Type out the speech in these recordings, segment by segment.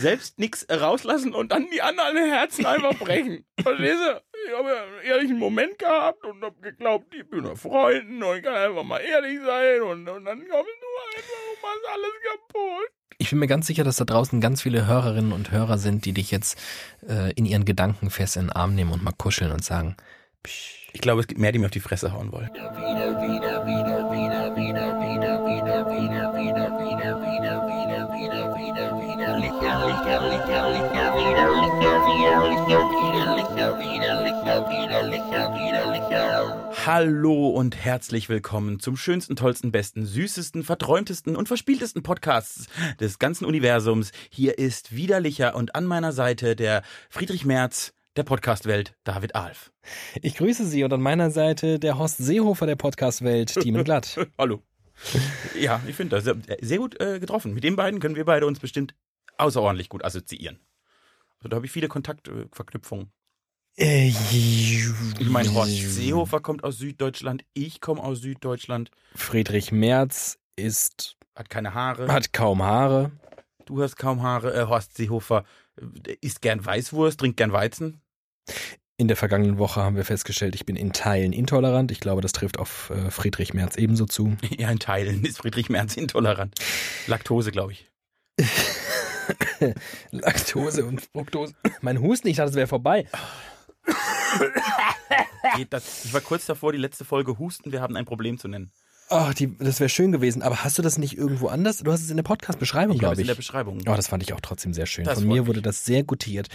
selbst nichts rauslassen und dann die anderen Herzen einfach brechen. Verstehst du? Ich habe ja einen ehrlichen Moment gehabt und habe geglaubt, ich bin ein Freunden und ich kann einfach mal ehrlich sein und, und dann kommst du einfach und machst alles kaputt. Ich bin mir ganz sicher, dass da draußen ganz viele Hörerinnen und Hörer sind, die dich jetzt äh, in ihren Gedanken fest in den Arm nehmen und mal kuscheln und sagen, Psch. Ich glaube, es gibt mehr, die mir auf die Fresse hauen wollen. Hallo und herzlich willkommen zum schönsten, tollsten, besten, süßesten, verträumtesten und verspieltesten Podcasts des ganzen Universums. Hier ist widerlicher und an meiner Seite der Friedrich Merz der Podcastwelt, David Alf. Ich grüße Sie und an meiner Seite der Horst Seehofer der Podcastwelt, Tiemen Glatt. Hallo. Ja, ich finde das sehr, sehr gut äh, getroffen. Mit den beiden können wir beide uns bestimmt außerordentlich gut assoziieren. Da habe ich viele Kontaktverknüpfungen. Äh, ich meine, Horst Seehofer kommt aus Süddeutschland, ich komme aus Süddeutschland. Friedrich Merz ist. Hat keine Haare. Hat kaum Haare. Du hast kaum Haare. Äh, Horst Seehofer äh, isst gern Weißwurst, trinkt gern Weizen. In der vergangenen Woche haben wir festgestellt, ich bin in Teilen intolerant. Ich glaube, das trifft auf äh, Friedrich Merz ebenso zu. Ja, in Teilen ist Friedrich Merz intolerant. Laktose, glaube ich. Laktose und Fructose. Mein Husten, ich dachte, es wäre vorbei. ich war kurz davor, die letzte Folge Husten, wir haben ein Problem zu nennen. Oh, die, das wäre schön gewesen. Aber hast du das nicht irgendwo anders? Du hast es in der Podcast-Beschreibung, glaube ich. in der Beschreibung. Oh, das fand ich auch trotzdem sehr schön. Das Von mir wurde das sehr gutiert.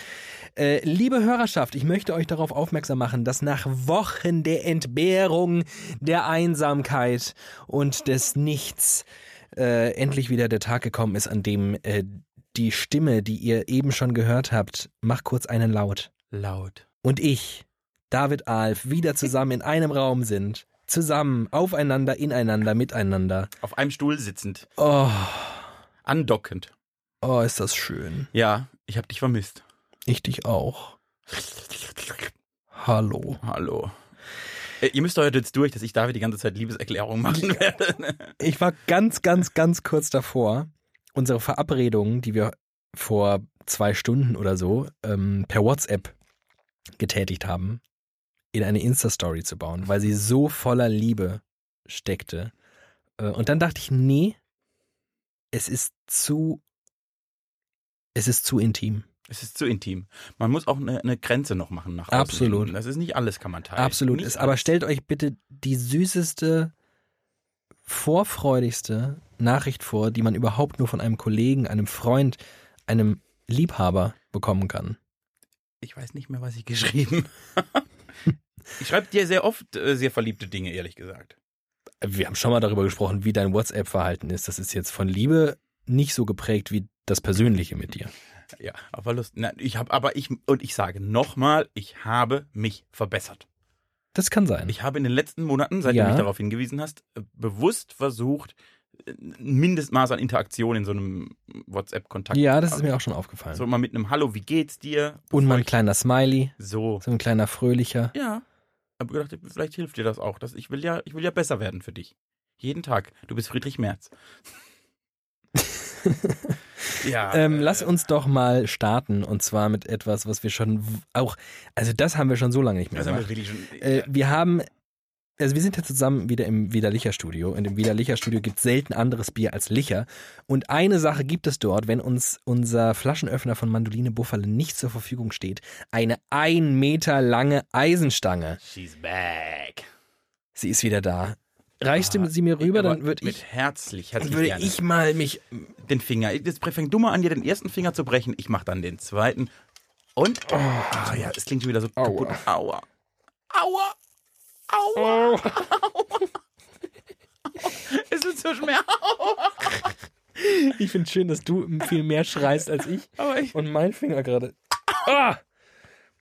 Äh, liebe Hörerschaft, ich möchte euch darauf aufmerksam machen, dass nach Wochen der Entbehrung, der Einsamkeit und des Nichts äh, endlich wieder der Tag gekommen ist, an dem äh, die Stimme, die ihr eben schon gehört habt, mach kurz einen Laut. Laut. Und ich, David Alf, wieder zusammen in einem Raum sind zusammen, aufeinander, ineinander, miteinander. Auf einem Stuhl sitzend. Oh. Andockend. Oh, ist das schön. Ja, ich hab dich vermisst. Ich dich auch. Hallo. Hallo. Äh, ihr müsst heute jetzt durch, dass ich David die ganze Zeit Liebeserklärungen machen werde. ich war ganz, ganz, ganz kurz davor, unsere Verabredung, die wir vor zwei Stunden oder so ähm, per WhatsApp getätigt haben, in eine Insta-Story zu bauen, weil sie so voller Liebe steckte. Äh, und dann dachte ich, nee, es ist zu, es ist zu intim. Es ist zu intim. Man muss auch eine, eine Grenze noch machen nach außen. Absolut. Hin. Das ist nicht alles, kann man teilen. Absolut. Nicht aber stellt euch bitte die süßeste, vorfreudigste Nachricht vor, die man überhaupt nur von einem Kollegen, einem Freund, einem Liebhaber bekommen kann. Ich weiß nicht mehr, was ich geschrieben habe. Ich schreibe dir sehr oft äh, sehr verliebte Dinge, ehrlich gesagt. Wir haben schon mal darüber gesprochen, wie dein WhatsApp-Verhalten ist. Das ist jetzt von Liebe nicht so geprägt wie das Persönliche mit dir. Ja, aber Lust. Na, ich habe, aber ich und ich sage nochmal, ich habe mich verbessert. Das kann sein. Ich habe in den letzten Monaten, seit ja. du mich darauf hingewiesen hast, äh, bewusst versucht, ein Mindestmaß an Interaktion in so einem WhatsApp-Kontakt. Ja, das ist mir auch schon aufgefallen. So mal mit einem Hallo, wie geht's dir? Und mal ein kleiner Smiley. So. So ein kleiner fröhlicher. Ja habe gedacht, vielleicht hilft dir das auch. Dass ich will ja, ich will ja besser werden für dich. Jeden Tag. Du bist Friedrich Merz. ja. Ähm, lass uns doch mal starten und zwar mit etwas, was wir schon auch, also das haben wir schon so lange nicht mehr gemacht. Wir, schon, äh, wir haben also wir sind ja zusammen wieder im Widerlicher Studio. Und im Widerlicher Studio gibt es selten anderes Bier als Licher. Und eine Sache gibt es dort, wenn uns unser Flaschenöffner von Mandoline Buffalo nicht zur Verfügung steht. Eine ein Meter lange Eisenstange. She's back. Sie ist wieder da. Reichst du sie mir rüber, dann würde ich. Mit herzlich, herzlich würde ich mal mich. Den Finger. Jetzt fäng du mal an, dir den ersten Finger zu brechen. Ich mach dann den zweiten. Und. Oh, ah, ja, es klingt schon wieder so Aua. kaputt. Aua. Aua. Aua. Aua. es ist so schwer. Ich finde schön, dass du viel mehr schreist als ich. ich Und mein Finger gerade. Ah!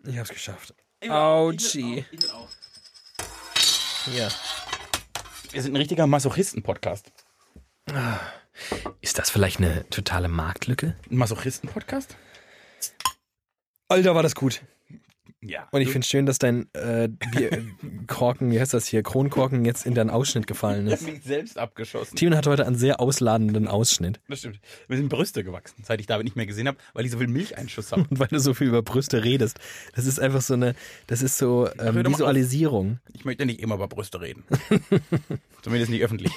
Ich hab's geschafft. Autschi. Ja. Wir sind ein richtiger Masochisten-Podcast. Ist das vielleicht eine totale Marktlücke? Ein Masochisten-Podcast? Alter, war das gut. Ja. Und ich finde es schön, dass dein äh, Korken, wie heißt das hier, Kronkorken jetzt in deinen Ausschnitt gefallen ist. Ich habe mich selbst abgeschossen. Timon hat heute einen sehr ausladenden Ausschnitt. Das stimmt. Mir sind Brüste gewachsen, seit ich David nicht mehr gesehen habe, weil ich so viel Milcheinschuss habe. Und weil du so viel über Brüste redest. Das ist einfach so eine, das ist so ähm, Visualisierung. Ich möchte nicht immer über Brüste reden. Zumindest nicht öffentlich.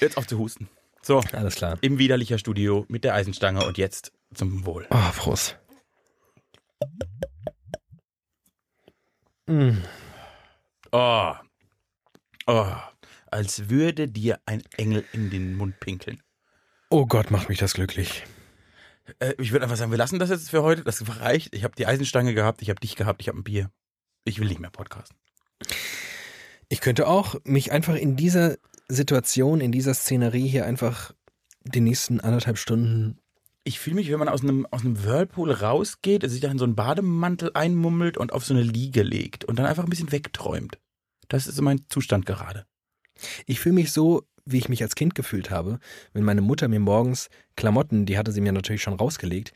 Jetzt auf zu husten. So. Alles klar. Im widerlicher Studio mit der Eisenstange und jetzt zum Wohl. Oh, Prost. Mm. Oh. Oh. Als würde dir ein Engel in den Mund pinkeln. Oh Gott, macht mich das glücklich. Äh, ich würde einfach sagen, wir lassen das jetzt für heute. Das reicht. Ich habe die Eisenstange gehabt, ich habe dich gehabt, ich habe ein Bier. Ich will nicht mehr podcasten. Ich könnte auch mich einfach in dieser Situation, in dieser Szenerie hier einfach die nächsten anderthalb Stunden ich fühle mich, wenn man aus einem, aus einem Whirlpool rausgeht, sich da in so einen Bademantel einmummelt und auf so eine Liege legt und dann einfach ein bisschen wegträumt. Das ist so mein Zustand gerade. Ich fühle mich so, wie ich mich als Kind gefühlt habe, wenn meine Mutter mir morgens Klamotten, die hatte sie mir natürlich schon rausgelegt,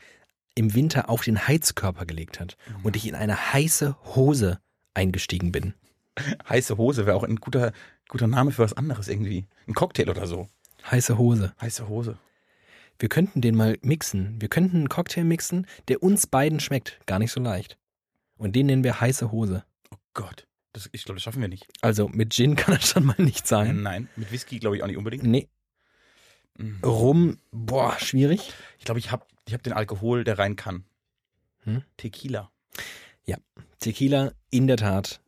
im Winter auf den Heizkörper gelegt hat mhm. und ich in eine heiße Hose eingestiegen bin. Heiße Hose wäre auch ein guter, guter Name für was anderes irgendwie. Ein Cocktail oder so. Heiße Hose. Heiße Hose wir könnten den mal mixen. Wir könnten einen Cocktail mixen, der uns beiden schmeckt. Gar nicht so leicht. Und den nennen wir heiße Hose. Oh Gott. Das, ich glaube, das schaffen wir nicht. Also mit Gin kann das schon mal nicht sein. Nein, mit Whisky glaube ich auch nicht unbedingt. Nee. Mhm. Rum, boah, schwierig. Ich glaube, ich habe ich hab den Alkohol, der rein kann. Hm? Tequila. Ja, Tequila in der Tat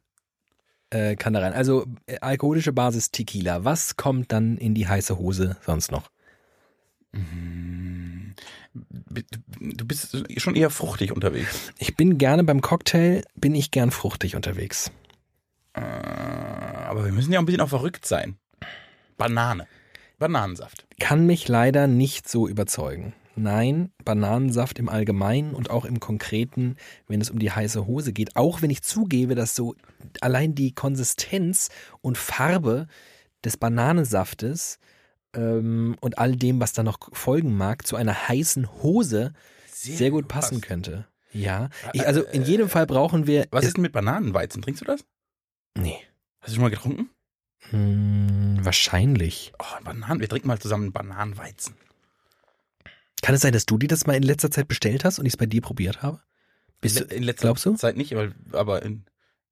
äh, kann da rein. Also äh, alkoholische Basis Tequila. Was kommt dann in die heiße Hose sonst noch? Mhm. Du bist schon eher fruchtig unterwegs. Ich bin gerne beim Cocktail, bin ich gern fruchtig unterwegs. Äh, aber wir müssen ja auch ein bisschen auch verrückt sein. Banane. Bananensaft. Kann mich leider nicht so überzeugen. Nein, Bananensaft im Allgemeinen und auch im Konkreten, wenn es um die heiße Hose geht. Auch wenn ich zugebe, dass so allein die Konsistenz und Farbe des Bananensaftes ähm, und all dem, was da noch folgen mag, zu einer heißen Hose sehr, sehr gut passen passt. könnte. Ja, ich, also in jedem Fall brauchen wir. Was ist denn mit Bananenweizen? Trinkst du das? Nee. Hast du schon mal getrunken? Hm, wahrscheinlich. Oh, Bananen. Wir trinken mal zusammen Bananenweizen. Kann es sein, dass du die das mal in letzter Zeit bestellt hast und ich es bei dir probiert habe? Bist in, in letzter glaubst du? Zeit nicht, aber, aber in,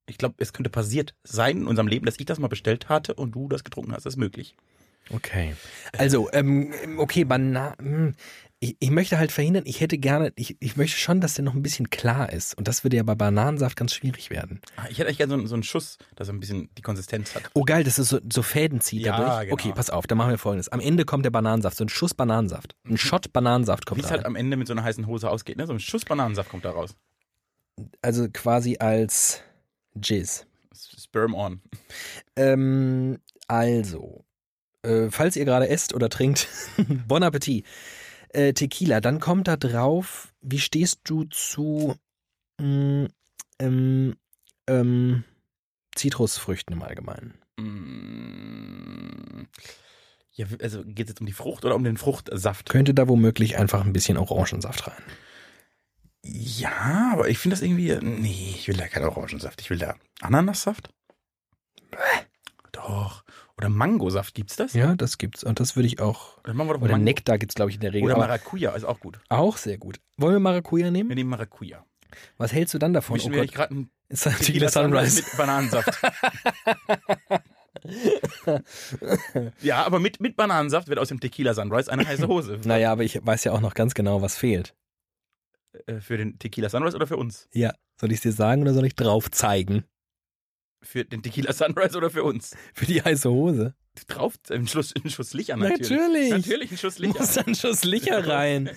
ich glaube, es könnte passiert sein in unserem Leben, dass ich das mal bestellt hatte und du das getrunken hast. Das ist möglich. Okay. Also, ähm, okay, Bananen. Hm, ich, ich, möchte halt verhindern, ich hätte gerne, ich, ich möchte schon, dass der noch ein bisschen klar ist. Und das würde ja bei Bananensaft ganz schwierig werden. Ah, ich hätte eigentlich gerne so, so, einen Schuss, dass er ein bisschen die Konsistenz hat. Oh geil, dass es so, so Fäden zieht ja, dadurch. Genau. Okay, pass auf, dann machen wir folgendes. Am Ende kommt der Bananensaft, so ein Schuss Bananensaft. Ein mhm. Shot Bananensaft kommt Wie es halt am Ende mit so einer heißen Hose ausgeht, ne? So ein Schuss Bananensaft kommt da raus. Also quasi als Jizz. Sperm on. Ähm, also, äh, falls ihr gerade esst oder trinkt, bon Appetit. Äh, Tequila, dann kommt da drauf, wie stehst du zu mh, mm, ähm, ähm, Zitrusfrüchten im Allgemeinen? Mm. Ja, also geht es jetzt um die Frucht oder um den Fruchtsaft? Könnte da womöglich einfach ein bisschen Orangensaft rein. Ja, aber ich finde das irgendwie. Nee, ich will da keinen Orangensaft. Ich will da Ananassaft. Doch. Oder Mangosaft, gibt's das? Ja, das gibt's. Und das würde ich auch. Doch oder Mango. Nektar gibt's, glaube ich, in der Regel. Oder Maracuja ist auch gut. Auch sehr gut. Wollen wir Maracuja nehmen? Wir nehmen Maracuja. Was hältst du dann davon? Ich oh gerade ein Tequila Sunrise mit Bananensaft. ja, aber mit, mit Bananensaft wird aus dem Tequila Sunrise eine heiße Hose. naja, aber ich weiß ja auch noch ganz genau, was fehlt. Äh, für den Tequila Sunrise oder für uns? Ja. Soll ich es dir sagen oder soll ich drauf zeigen? Für den Tequila Sunrise oder für uns? Für die heiße Hose. Drauf, ein Schuss, ein Schuss Licher natürlich. Natürlich. Natürlich ein Schuss Licher. Muss ein Schuss Licher rein.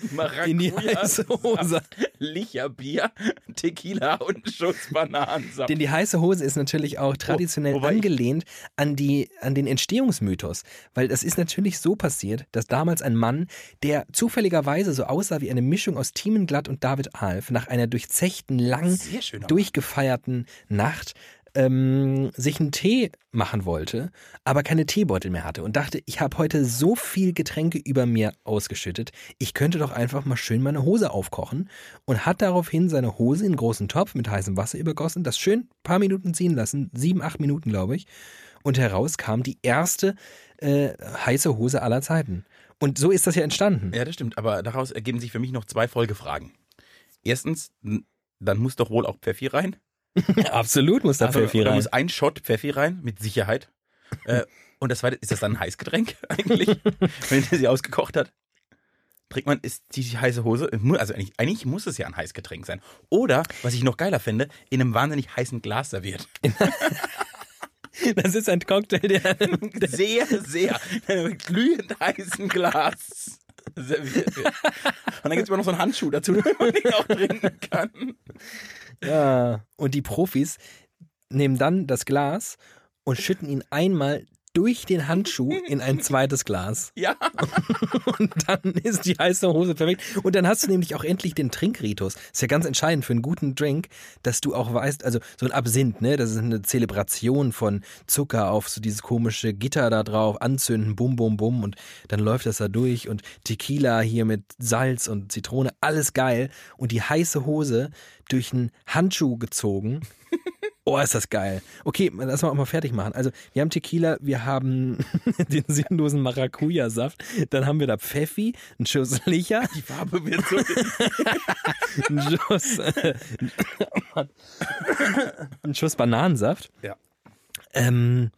in die heiße Hose. Licherbier, Tequila und ein Schuss Bananensaft. Denn die heiße Hose ist natürlich auch traditionell oh, angelehnt an, die, an den Entstehungsmythos. Weil das ist natürlich so passiert, dass damals ein Mann, der zufälligerweise so aussah wie eine Mischung aus Thiemenglatt und David Alf, nach einer durchzechten, lang durchgefeierten Nacht ähm, sich einen Tee machen wollte, aber keine Teebeutel mehr hatte und dachte, ich habe heute so viel Getränke über mir ausgeschüttet, ich könnte doch einfach mal schön meine Hose aufkochen und hat daraufhin seine Hose in einen großen Topf mit heißem Wasser übergossen, das schön ein paar Minuten ziehen lassen, sieben, acht Minuten glaube ich, und heraus kam die erste äh, heiße Hose aller Zeiten. Und so ist das ja entstanden. Ja, das stimmt. Aber daraus ergeben sich für mich noch zwei Folgefragen. Erstens, dann muss doch wohl auch Pfeffi rein. Absolut muss da also, Pfeffi rein. Da muss ein Shot Pfeffi rein, mit Sicherheit. äh, und das zweite, ist das dann ein Heißgetränk eigentlich, wenn sie ausgekocht hat? Trinkt man, ist die heiße Hose, also eigentlich, eigentlich muss es ja ein Heißgetränk sein. Oder, was ich noch geiler finde, in einem wahnsinnig heißen Glas serviert. Das ist ein Cocktail, der sehr, sehr glühend heißen Glas serviert wird. Und dann gibt es immer noch so einen Handschuh dazu, damit man ihn auch trinken kann. Ja, und die Profis nehmen dann das Glas und schütten ihn einmal durch den Handschuh in ein zweites Glas. Ja. Und dann ist die heiße Hose perfekt. Und dann hast du nämlich auch endlich den Trinkritus. Ist ja ganz entscheidend für einen guten Drink, dass du auch weißt, also so ein Absinth, ne, das ist eine Zelebration von Zucker auf so dieses komische Gitter da drauf, anzünden, bum, bum, bum und dann läuft das da durch und Tequila hier mit Salz und Zitrone, alles geil. Und die heiße Hose durch einen Handschuh gezogen Oh, ist das geil. Okay, lass mal auch mal fertig machen. Also, wir haben Tequila, wir haben den sinnlosen Maracuja-Saft, dann haben wir da Pfeffi, einen Schuss Licher. Die Farbe wird so. ein Schuss, äh, ein Schuss Bananensaft. Ja. Ähm,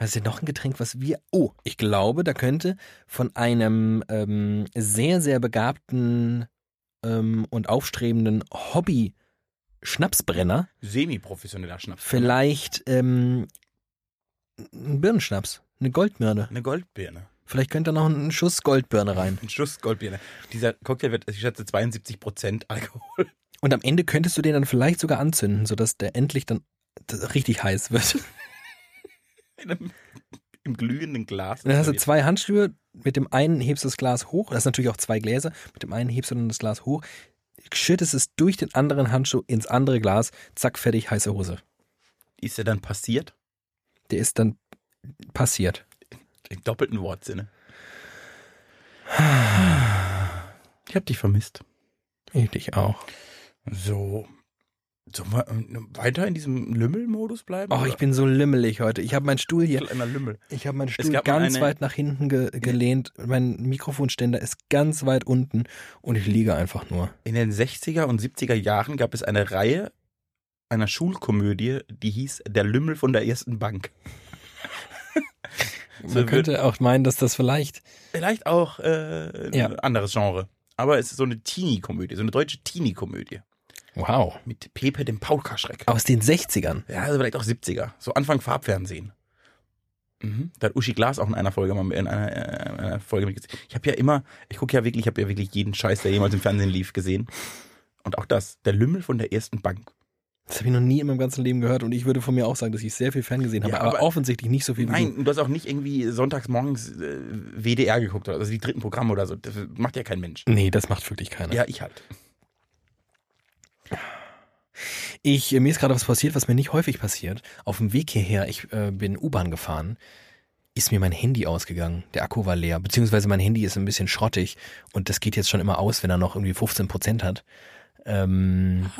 was ist denn noch ein Getränk, was wir. Oh, ich glaube, da könnte von einem ähm, sehr, sehr begabten ähm, und aufstrebenden Hobby- Schnapsbrenner. Semi-professioneller Schnaps. Vielleicht ähm, ein Birnenschnaps, eine Goldbirne. Eine Goldbirne. Vielleicht könnte da noch ein Schuss Goldbirne rein. Ein Schuss Goldbirne. Dieser Cocktail wird, ich schätze, 72 Prozent Alkohol. Und am Ende könntest du den dann vielleicht sogar anzünden, sodass der endlich dann richtig heiß wird. Einem, Im glühenden Glas. Dann hast du zwei Handschuhe. Mit dem einen hebst du das Glas hoch. Das sind natürlich auch zwei Gläser. Mit dem einen hebst du dann das Glas hoch schüttest es durch den anderen Handschuh ins andere Glas, zack, fertig, heiße Hose. Ist der dann passiert? Der ist dann passiert. Im doppelten Wortsinne. Ich hab dich vermisst. Ich dich auch. So, Sollen wir äh, weiter in diesem Lümmel-Modus bleiben? Oh, oder? ich bin so lümmelig heute. Ich habe meinen Stuhl hier. Lümmel. Ich habe meinen Stuhl ganz weit nach hinten ge gelehnt. Mein Mikrofonständer ist ganz weit unten und ich liege einfach nur. In den 60er und 70er Jahren gab es eine Reihe einer Schulkomödie, die hieß Der Lümmel von der ersten Bank. Man könnte auch meinen, dass das vielleicht. Vielleicht auch äh, ein ja. anderes Genre. Aber es ist so eine Teenie-Komödie, so eine deutsche Teenie-Komödie. Wow. Mit Pepe dem Paulka-Schreck. Aus den 60ern? Ja, also vielleicht auch 70er. So Anfang Farbfernsehen. Mhm. Da hat Uschi Glas auch in einer Folge mal in einer, äh, in einer Folge mitgesehen. Ich habe ja immer, ich gucke ja wirklich, ich habe ja wirklich jeden Scheiß, der jemals im Fernsehen lief, gesehen. Und auch das, der Lümmel von der ersten Bank. Das habe ich noch nie in meinem ganzen Leben gehört und ich würde von mir auch sagen, dass ich sehr viel Fernsehen habe, ja, aber, aber, offensichtlich nicht so viel wie Nein, du. du hast auch nicht irgendwie sonntags morgens äh, WDR geguckt oder also die dritten Programme oder so. Das macht ja kein Mensch. Nee, das macht wirklich keiner. Ja, ich halt. Ich, mir ist gerade was passiert, was mir nicht häufig passiert. Auf dem Weg hierher, ich äh, bin U-Bahn gefahren, ist mir mein Handy ausgegangen. Der Akku war leer, beziehungsweise mein Handy ist ein bisschen schrottig und das geht jetzt schon immer aus, wenn er noch irgendwie 15 Prozent hat. Ähm,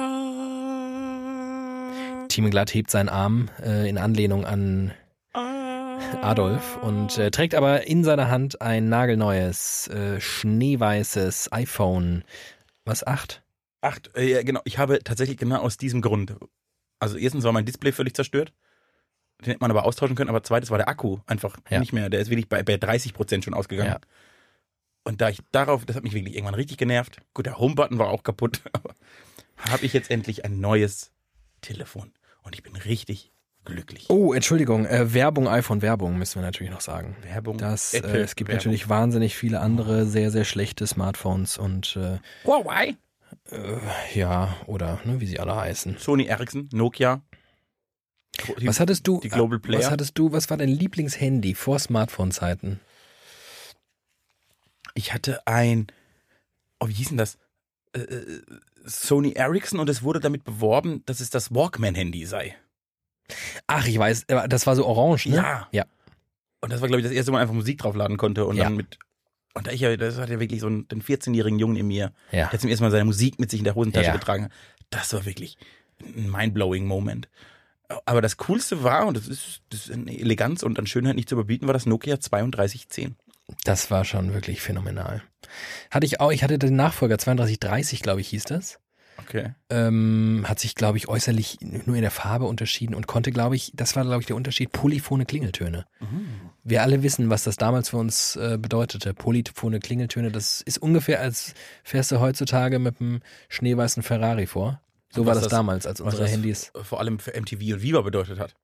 Team Glatt hebt seinen Arm äh, in Anlehnung an Adolf und äh, trägt aber in seiner Hand ein nagelneues, äh, schneeweißes iPhone. Was, 8? Acht, äh, ja, genau. Ich habe tatsächlich genau aus diesem Grund. Also erstens war mein Display völlig zerstört. Den hätte man aber austauschen können, aber zweitens war der Akku einfach ja. nicht mehr. Der ist wirklich bei, bei 30 Prozent schon ausgegangen. Ja. Und da ich darauf, das hat mich wirklich irgendwann richtig genervt. Gut, der Home-Button war auch kaputt, aber habe ich jetzt endlich ein neues Telefon. Und ich bin richtig glücklich. Oh, Entschuldigung, äh, Werbung, iPhone-Werbung müssen wir natürlich noch sagen. Werbung. Das, äh, es gibt Werbung. natürlich wahnsinnig viele andere sehr, sehr schlechte Smartphones und äh, Huawei. Äh, ja, oder ne, wie sie alle heißen. Sony Ericsson, Nokia. Die, was hattest du? Die Global Player. Was hattest du? Was war dein Lieblingshandy vor Smartphone-Zeiten? Ich hatte ein, oh, wie hieß denn das? Äh, äh Sony Ericsson und es wurde damit beworben, dass es das Walkman-Handy sei. Ach, ich weiß, das war so orange, ne? Ja. Ja. Und das war, glaube ich, das erste Mal einfach Musik draufladen konnte und Ja. dann mit. Und da ich ja, das hat ja wirklich so einen, den 14-jährigen Jungen in mir, Ja. der zum ersten Mal seine Musik mit sich in der Hosentasche Ja. getragen hat. Das war wirklich ein mindblowing Moment. Aber das Coolste war, und das ist, das ist an Eleganz und an Schönheit nicht zu überbieten, war das Nokia 3210. Das war schon wirklich phänomenal. Hatte ich auch, ich hatte den Nachfolger 3230, glaube ich, hieß das. Okay. Ähm, hat sich, glaube ich, äußerlich nur in der Farbe unterschieden und konnte, glaube ich, das war, glaube ich, der Unterschied, polyphone Klingeltöne. Wir alle wissen, was das damals für uns äh, bedeutete. Polyphone Klingeltöne, das ist ungefähr, als fährst du heutzutage mit einem schneeweißen Ferrari vor. So war das, das- damals, als unsere Handys. vor allem für MTV und Viva bedeutet hat.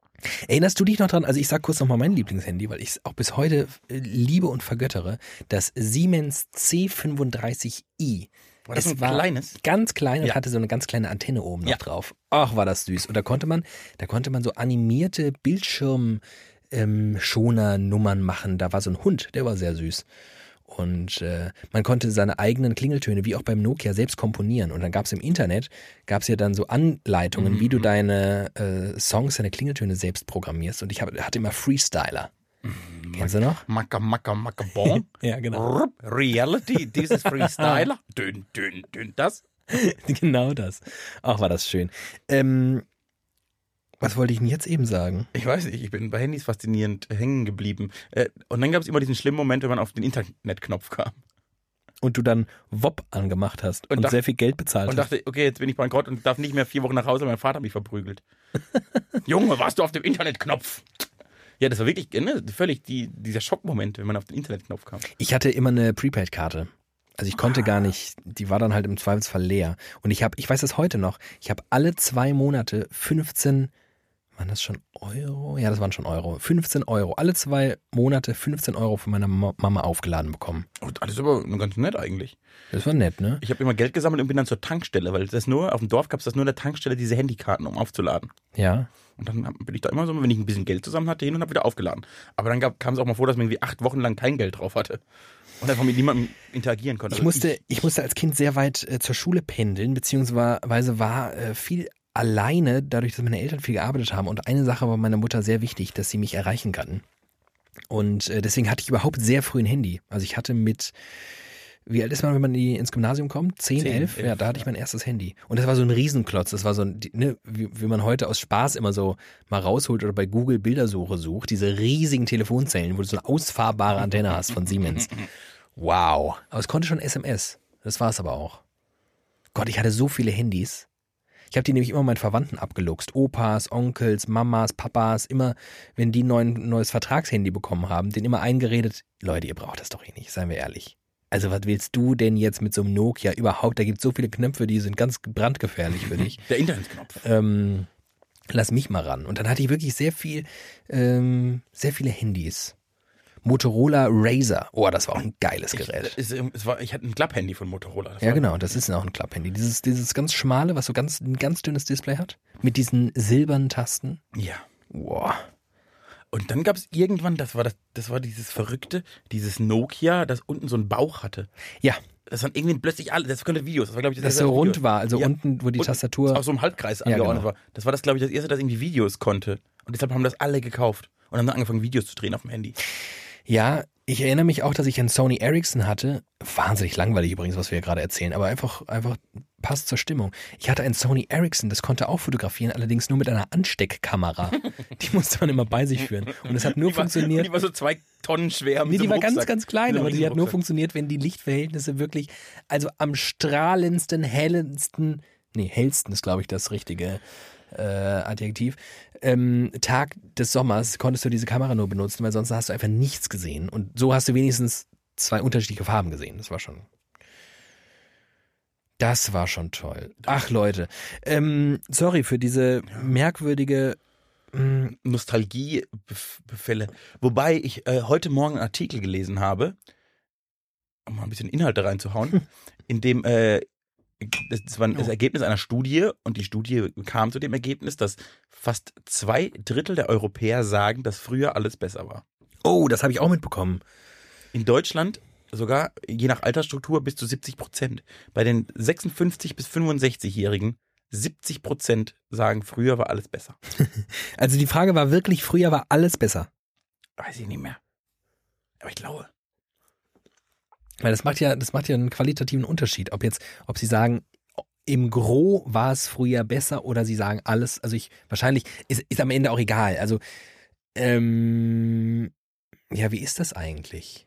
Erinnerst du dich noch dran? Also ich sag kurz nochmal mein Lieblingshandy, weil ich es auch bis heute äh, liebe und vergöttere. Das Siemens C35i. War das Es ein war kleines? Ganz klein und Ja. hatte so eine ganz kleine Antenne oben noch Ja. drauf. Ach, war das süß. Und da konnte man, da konnte man so animierte Bildschirm ähm, Schoner-Nummern machen. Da war so ein Hund, der war sehr süß. Und äh, man konnte seine eigenen Klingeltöne, wie auch beim Nokia, selbst komponieren. Und dann gab es im Internet, gab es ja dann so Anleitungen, wie du deine äh, Songs, deine Klingeltöne selbst programmierst. Und ich hab, hatte immer Freestyler. Kennst du noch? Maka, maka, maka, bon. Ja, genau. Rup, Reality, dieses Freestyler. dünn, dünn, dünn, das. genau das. Ach, war das schön. Ähm, was wollte ich denn jetzt eben sagen? Ich weiß nicht, ich bin bei Handys faszinierend hängen geblieben. Äh, Und dann gab es immer diesen schlimmen Moment, wenn man auf den Internetknopf kam. Und du dann WOP angemacht hast und, Und sehr viel Geld bezahlt Und hast. dachte, okay, jetzt bin ich bankrott und darf nicht mehr vier Wochen nach Hause, mein Vater hat mich verprügelt. Junge, warst du auf dem Internetknopf? Ja, das war wirklich ne, völlig die, dieser Schockmoment, wenn man auf den Internetknopf kam. Ich hatte immer eine Prepaid-Karte. Also ich konnte gar nicht, die war dann halt im Zweifelsfall leer. Und ich habe, ich weiß das heute noch, ich habe alle zwei Monate 15, waren das schon Euro? Ja, das waren schon Euro. 15 Euro. Alle zwei Monate 15 Euro von meiner Ma- Mama aufgeladen bekommen. Und alles aber ganz nett eigentlich. Das war nett, ne? Ich habe immer Geld gesammelt und bin dann zur Tankstelle, weil das nur, auf dem Dorf gab es das nur in der Tankstelle, diese Handykarten, um aufzuladen. Ja. Und dann bin ich da immer so, wenn ich ein bisschen Geld zusammen hatte, hin und habe wieder aufgeladen. Aber dann kam es auch mal vor, dass man irgendwie acht Wochen lang kein Geld drauf hatte. Und einfach mit niemandem interagieren konnte. Ich Also musste, ich musste als Kind sehr weit äh, zur Schule pendeln, beziehungsweise war äh, viel alleine, dadurch, dass meine Eltern viel gearbeitet haben. Und eine Sache war meiner Mutter sehr wichtig, dass sie mich erreichen kann. Und äh, deswegen hatte ich überhaupt sehr früh ein Handy. Also ich hatte mit, wie alt ist man, wenn man ins Gymnasium kommt? 10, Zehn, 11? Ja, elf, da hatte ich mein erstes Handy. Und das war so ein Riesenklotz. Das war so ein, ne, wie, wie man heute aus Spaß immer so mal rausholt oder bei Google Bildersuche sucht. Diese riesigen Telefonzellen, wo du so eine ausfahrbare Antenne hast von Siemens. Wow. Aber es konnte schon SMS. Das war es aber auch. Gott, ich hatte so viele Handys. Ich habe die nämlich immer meinen Verwandten abgeluchst. Opas, Onkels, Mamas, Papas, immer, wenn die ein neues Vertragshandy bekommen haben, den immer eingeredet, Leute, ihr braucht das doch eh nicht, seien wir ehrlich. Also was willst du denn jetzt mit so einem Nokia überhaupt? Da gibt es so viele Knöpfe, die sind ganz brandgefährlich für dich. Der Internetknopf. ähm, lass mich mal ran. Und dann hatte ich wirklich sehr viel, ähm, sehr viele Handys. Motorola Razer. Oh, das war auch ein geiles Gerät. Ich, es, war, ich hatte ein Klapphandy von Motorola. Das Ja, genau, das ist auch ein Klapphandy. Dieses, dieses ganz schmale, was so ganz, ein ganz dünnes Display hat. Mit diesen silbernen Tasten. Ja. Wow. Und dann gab es irgendwann, das war das, das war dieses Verrückte, dieses Nokia, das unten so einen Bauch hatte. Ja, Das waren irgendwie plötzlich alle, das konnte Videos, das war glaube ich das erste so rund Video. war, also Ja. unten, wo die Und Tastatur. Auf so einem Halbkreis Ja, angeordnet genau. war. Das war das glaube ich das erste, das irgendwie Videos konnte. Und deshalb haben das alle gekauft und haben dann angefangen Videos zu drehen auf dem Handy. Ja, ich erinnere mich auch, dass ich einen Sony Ericsson hatte. Wahnsinnig langweilig übrigens, was wir hier gerade erzählen, aber einfach, einfach passt zur Stimmung. Ich hatte einen Sony Ericsson, das konnte auch fotografieren, allerdings nur mit einer Ansteckkamera. die musste man immer bei sich führen. Und es hat nur Die war, funktioniert. die war so zwei Tonnen schwer. mit Nee, die war ganz, Rucksack. ganz klein, aber die hat nur funktioniert, wenn die Lichtverhältnisse wirklich, also am strahlendsten, hellendsten, nee, hellsten ist, glaube ich, das richtige äh, Adjektiv, ähm, Tag des Sommers konntest du diese Kamera nur benutzen, weil sonst hast du einfach nichts gesehen. Und so hast du wenigstens zwei unterschiedliche Farben gesehen. Das war schon. Das war schon toll. Ach Leute, ähm, sorry für diese merkwürdige mh, Nostalgiebefälle. Wobei ich äh, heute Morgen einen Artikel gelesen habe, um mal ein bisschen Inhalte reinzuhauen, in dem äh, das, das war das. Ergebnis einer Studie und die Studie kam zu dem Ergebnis, dass fast zwei Drittel der Europäer sagen, dass früher alles besser war. Oh, das habe ich auch mitbekommen. In Deutschland sogar je nach Altersstruktur bis zu 70 Prozent. Bei den 56 bis 65-Jährigen 70 Prozent sagen, früher war alles besser. also die Frage war wirklich, früher war alles besser. Weiß ich nicht mehr. Aber ich glaube. Weil das macht ja, das macht ja einen qualitativen Unterschied. Ob jetzt, ob sie sagen, im Gro war es früher besser oder sie sagen alles, also ich, wahrscheinlich, ist, ist am Ende auch egal. Also, ähm, ja, wie ist das eigentlich?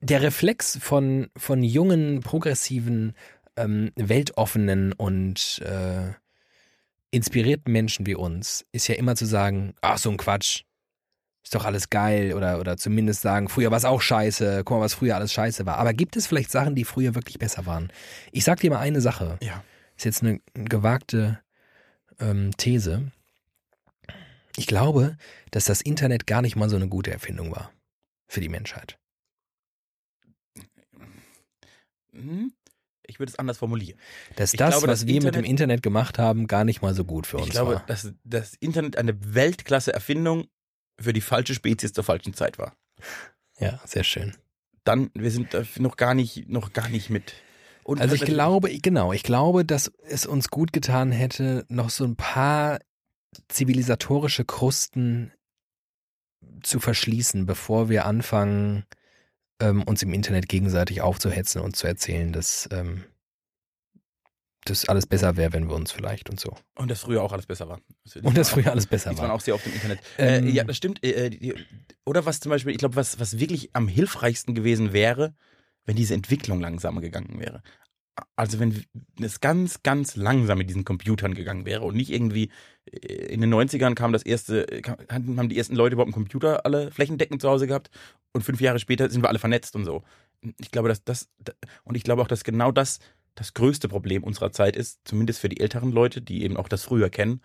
Der Reflex von, von jungen, progressiven, ähm, weltoffenen und äh, inspirierten Menschen wie uns ist ja immer zu sagen, ach so ein Quatsch, ist doch alles geil oder, oder zumindest sagen, früher war es auch scheiße, guck mal, was früher alles scheiße war. Aber gibt es vielleicht Sachen, die früher wirklich besser waren? Ich sag dir mal eine Sache. Ja. Ist jetzt eine gewagte ähm, These. Ich glaube, dass das Internet gar nicht mal so eine gute Erfindung war für die Menschheit. Hm? Ich würde es anders formulieren. Dass ich das, glaube, was das wir Internet, mit dem Internet gemacht haben, gar nicht mal so gut für uns war. Ich glaube, war. dass das Internet eine Weltklasse-Erfindung für die falsche Spezies zur falschen Zeit war. Ja, sehr schön. Dann, wir sind noch gar nicht, noch gar nicht mit. Und also ich glaube, genau, ich glaube, dass es uns gut getan hätte, noch so ein paar zivilisatorische Krusten zu verschließen, bevor wir anfangen, ähm, uns im Internet gegenseitig aufzuhetzen und zu erzählen, dass ähm, das alles besser wäre, wenn wir uns vielleicht und so. Und das früher auch alles besser war. Das und das früher alles besser war. man auch sehr auf dem Internet. Äh, ähm, äh, ja, das stimmt. Äh, die, oder was zum Beispiel, ich glaube, was, was wirklich am hilfreichsten gewesen wäre, wenn diese Entwicklung langsamer gegangen wäre. Also wenn es ganz, ganz langsam mit diesen Computern gegangen wäre und nicht irgendwie äh, in den 90ern kam das erste, haben die ersten Leute überhaupt einen Computer alle flächendeckend zu Hause gehabt und fünf Jahre später sind wir alle vernetzt und so. Ich glaube, dass das, und ich glaube auch, dass genau das das größte Problem unserer Zeit ist, zumindest für die älteren Leute, die eben auch das früher kennen,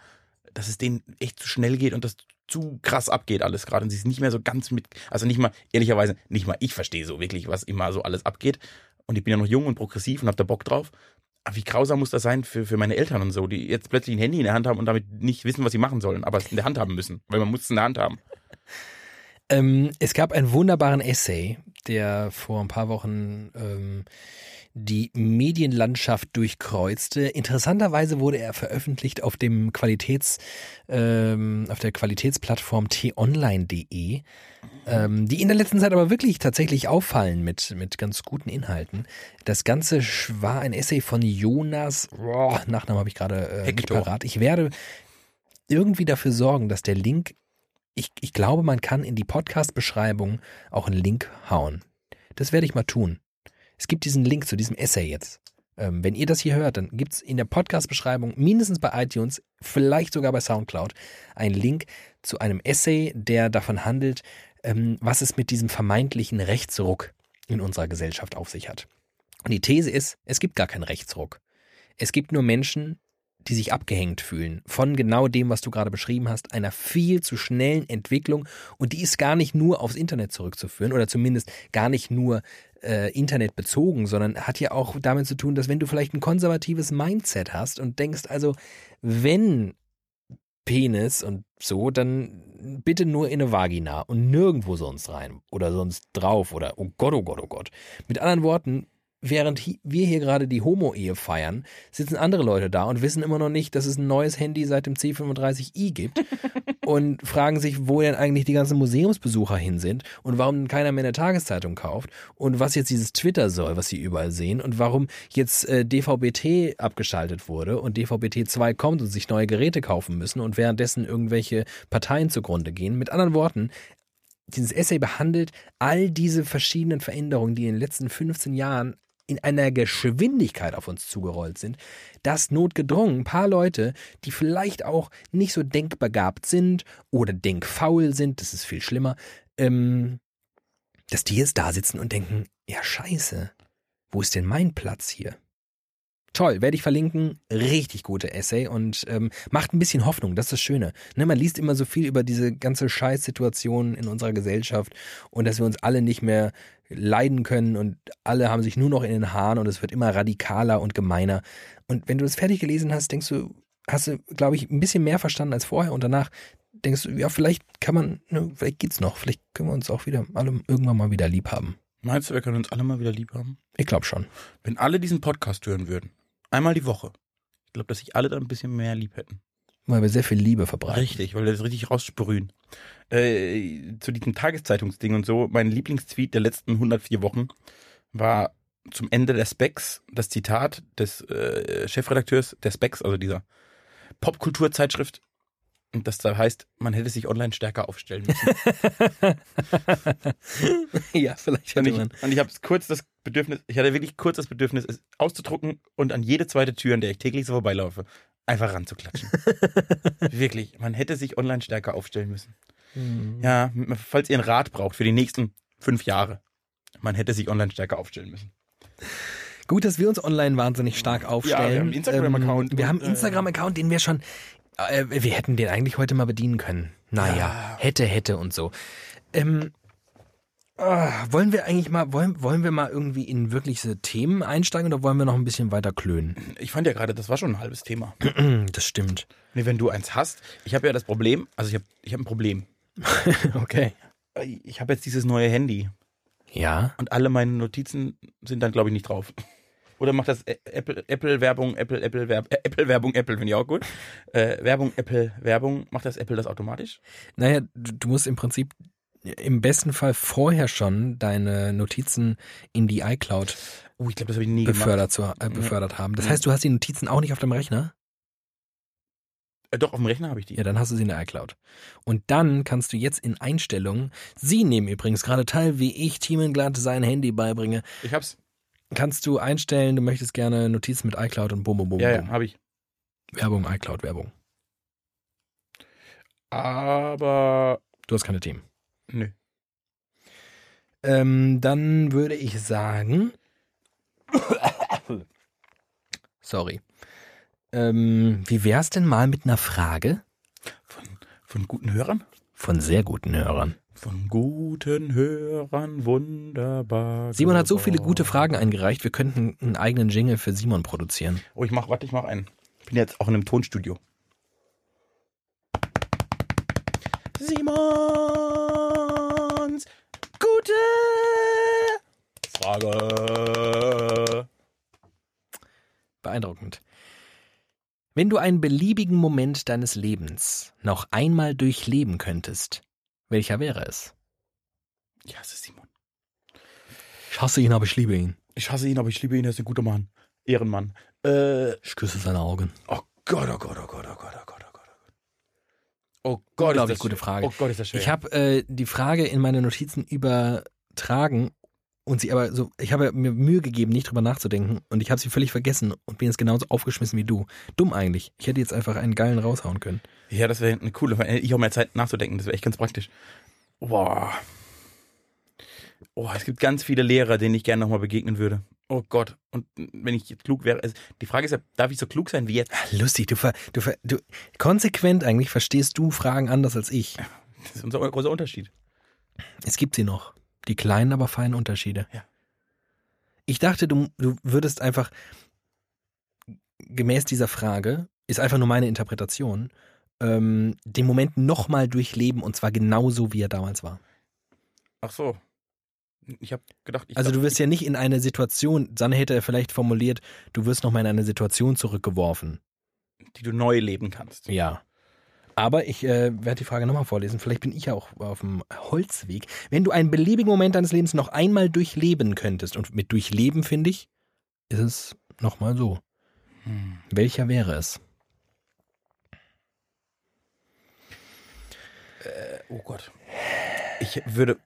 dass es denen echt zu schnell geht und das zu krass abgeht alles gerade und sie es nicht mehr so ganz mit, also nicht mal, ehrlicherweise, nicht mal ich verstehe so wirklich, was immer so alles abgeht und ich bin ja noch jung und progressiv und hab da Bock drauf. Aber wie grausam muss das sein für, für meine Eltern und so, die jetzt plötzlich ein Handy in der Hand haben und damit nicht wissen, was sie machen sollen, aber es in der Hand haben müssen, weil man muss es in der Hand haben. Ähm, es gab einen wunderbaren Essay, der vor ein paar Wochen ähm, die Medienlandschaft durchkreuzte. Interessanterweise wurde er veröffentlicht auf dem Qualitäts, ähm, auf der Qualitätsplattform t-online.de, ähm, die in der letzten Zeit aber wirklich tatsächlich auffallen mit, mit ganz guten Inhalten. Das Ganze war ein Essay von Jonas, oh, Nachnamen habe ich gerade äh, nicht parat. Ich werde irgendwie dafür sorgen, dass der Link, ich, ich glaube, man kann in die Podcast-Beschreibung auch einen Link hauen. Das werde ich mal tun. Es gibt diesen Link zu diesem Essay jetzt. Ähm, wenn ihr das hier hört, dann gibt es in der Podcast-Beschreibung, mindestens bei iTunes, vielleicht sogar bei Soundcloud, einen Link zu einem Essay, der davon handelt, ähm, was es mit diesem vermeintlichen Rechtsruck in unserer Gesellschaft auf sich hat. Und die These ist, es gibt gar keinen Rechtsruck. Es gibt nur Menschen, die sich abgehängt fühlen von genau dem, was du gerade beschrieben hast, einer viel zu schnellen Entwicklung. Und die ist gar nicht nur aufs Internet zurückzuführen oder zumindest gar nicht nur äh, Internet bezogen, sondern hat ja auch damit zu tun, dass wenn du vielleicht ein konservatives Mindset hast und denkst, also wenn Penis und so, dann bitte nur in eine Vagina und nirgendwo sonst rein oder sonst drauf oder oh Gott, oh Gott, oh Gott. Mit anderen Worten, während wir hier gerade die Homo-Ehe feiern, sitzen andere Leute da und wissen immer noch nicht, dass es ein neues Handy seit dem C35i gibt und fragen sich, wo denn eigentlich die ganzen Museumsbesucher hin sind und warum keiner mehr eine Tageszeitung kauft und was jetzt dieses Twitter soll, was sie überall sehen und warum jetzt äh, DVB-T abgeschaltet wurde und DVB-T 2 kommt und sich neue Geräte kaufen müssen und währenddessen irgendwelche Parteien zugrunde gehen. Mit anderen Worten, dieses Essay behandelt all diese verschiedenen Veränderungen, die in den letzten 15 Jahren in einer Geschwindigkeit auf uns zugerollt sind, dass notgedrungen ein paar Leute, die vielleicht auch nicht so denkbegabt sind oder denkfaul sind, das ist viel schlimmer, ähm, dass die jetzt da sitzen und denken, ja scheiße, wo ist denn mein Platz hier? Toll, werde ich verlinken. Richtig gute Essay und ähm, macht ein bisschen Hoffnung, das ist das Schöne. Ne, man liest immer so viel über diese ganze Scheißsituation in unserer Gesellschaft und dass wir uns alle nicht mehr leiden können und alle haben sich nur noch in den Haaren und es wird immer radikaler und gemeiner. Und wenn du das fertig gelesen hast, denkst du, hast du, glaube ich, ein bisschen mehr verstanden als vorher und danach denkst du, ja, vielleicht kann man, ne, vielleicht geht's noch, vielleicht können wir uns auch wieder alle irgendwann mal wieder lieb haben. Meinst du, wir können uns alle mal wieder lieb haben? Ich glaube schon. Wenn alle diesen Podcast hören würden, einmal die Woche, glaube, dass sich alle da ein bisschen mehr lieb hätten. Weil wir sehr viel Liebe verbreiten. Richtig, weil wir das richtig raussprühen. Äh, zu diesem Tageszeitungsding und so, mein Lieblingstweet der letzten 104 Wochen war zum Ende der Specs das Zitat des äh, Chefredakteurs der Specs, also dieser Popkulturzeitschrift. Und das da heißt, man hätte sich online stärker aufstellen müssen. ja, vielleicht hätte und ich, man. Und ich habe kurz das Bedürfnis, ich hatte wirklich kurz das Bedürfnis, es auszudrucken und an jede zweite Tür, an der ich täglich so vorbeilaufe, einfach ranzuklatschen. wirklich, man hätte sich online stärker aufstellen müssen. Mhm. Ja, falls ihr einen Rat braucht für die nächsten fünf Jahre, man hätte sich online stärker aufstellen müssen. Gut, dass wir uns online wahnsinnig stark aufstellen. Ja, wir haben einen Instagram-Account. Ähm, wir haben einen Instagram-Account, den wir schon, äh, wir hätten den eigentlich heute mal bedienen können. Naja, ja. hätte, hätte und so. Ähm, äh, wollen wir eigentlich mal, wollen, wollen wir mal irgendwie in wirkliche Themen einsteigen oder wollen wir noch ein bisschen weiter klönen? Ich fand ja gerade, das war schon ein halbes Thema. das stimmt. Nee, wenn du eins hast, ich habe ja das Problem, also ich habe ich hab ein Problem. okay. Ich habe jetzt dieses neue Handy. Ja. Und alle meine Notizen sind dann, glaube ich, nicht drauf. Oder macht das Apple, Apple Werbung, Apple, Apple Werbung, äh, Apple Werbung, Apple finde ich auch gut. Äh, Werbung, Apple Werbung, macht das Apple das automatisch? Naja, du musst im Prinzip im besten Fall vorher schon deine Notizen in die iCloud oh, ich glaub, das ich nie befördert, zu, äh, befördert ja. haben. Das heißt, du hast die Notizen auch nicht auf dem Rechner? Äh, doch, auf dem Rechner habe ich die. Ja, dann hast du sie in der iCloud. Und dann kannst du jetzt in Einstellungen, Sie nehmen übrigens gerade teil, wie ich Thiemenglatt sein Handy beibringe. Ich hab's. Kannst du einstellen, du möchtest gerne Notizen mit iCloud und bum, bum, bum. Ja, ja, habe ich. Werbung, iCloud, Werbung. Aber. Du hast keine Themen. Nö. Ähm, dann würde ich sagen. Sorry. Ähm, wie wär's denn mal mit einer Frage? Von, von guten Hörern? Von sehr guten Hörern. Von guten Hörern, wunderbar. Simon hat so viele gute Fragen eingereicht, wir könnten einen eigenen Jingle für Simon produzieren. Oh, ich mach, warte, ich mach einen. Ich bin jetzt auch in einem Tonstudio. Simons gute Frage. Beeindruckend. Wenn du einen beliebigen Moment deines Lebens noch einmal durchleben könntest, welcher wäre es? Ich hasse Simon. Ich hasse ihn, aber ich liebe ihn. Ich hasse ihn, aber ich liebe ihn, er ist ein guter Mann. Ehrenmann. Äh, ich küsse seine Augen. Oh Gott, oh Gott, oh Gott, oh Gott, oh Gott, oh Gott. Glaube ich, gute Frage. Oh Gott, ist das schwer. Ich habe äh, die Frage in meine Notizen übertragen und sie aber so, ich habe mir Mühe gegeben, nicht drüber nachzudenken und ich habe sie völlig vergessen und bin jetzt genauso aufgeschmissen wie du. Dumm eigentlich. Ich hätte jetzt einfach einen geilen raushauen können. Ja, das wäre eine coole, ich habe mehr Zeit nachzudenken, das wäre echt ganz praktisch. Boah. Oh, es gibt ganz viele Lehrer, denen ich gerne nochmal begegnen würde. Oh Gott. Und wenn ich jetzt klug wäre, also die Frage ist ja, darf ich so klug sein wie jetzt? Lustig, du, ver, du, ver, du konsequent eigentlich verstehst du Fragen anders als ich. Das ist unser großer Unterschied. Es gibt sie noch. Die kleinen, aber feinen Unterschiede. Ja. Ich dachte, du, du würdest einfach gemäß dieser Frage, ist einfach nur meine Interpretation, ähm, den Moment nochmal durchleben und zwar genauso, wie er damals war. Ach so. Ich habe gedacht, ich Also du wirst ja nicht in eine Situation, Sanne hätte er vielleicht formuliert, du wirst nochmal in eine Situation zurückgeworfen. Die du neu leben kannst. Ja. Aber ich äh, werde die Frage nochmal vorlesen. Vielleicht bin ich ja auch auf dem Holzweg. Wenn du einen beliebigen Moment deines Lebens noch einmal durchleben könntest, und mit durchleben finde ich, ist es nochmal so. Hm. Welcher wäre es? Äh, oh Gott. Ich würde.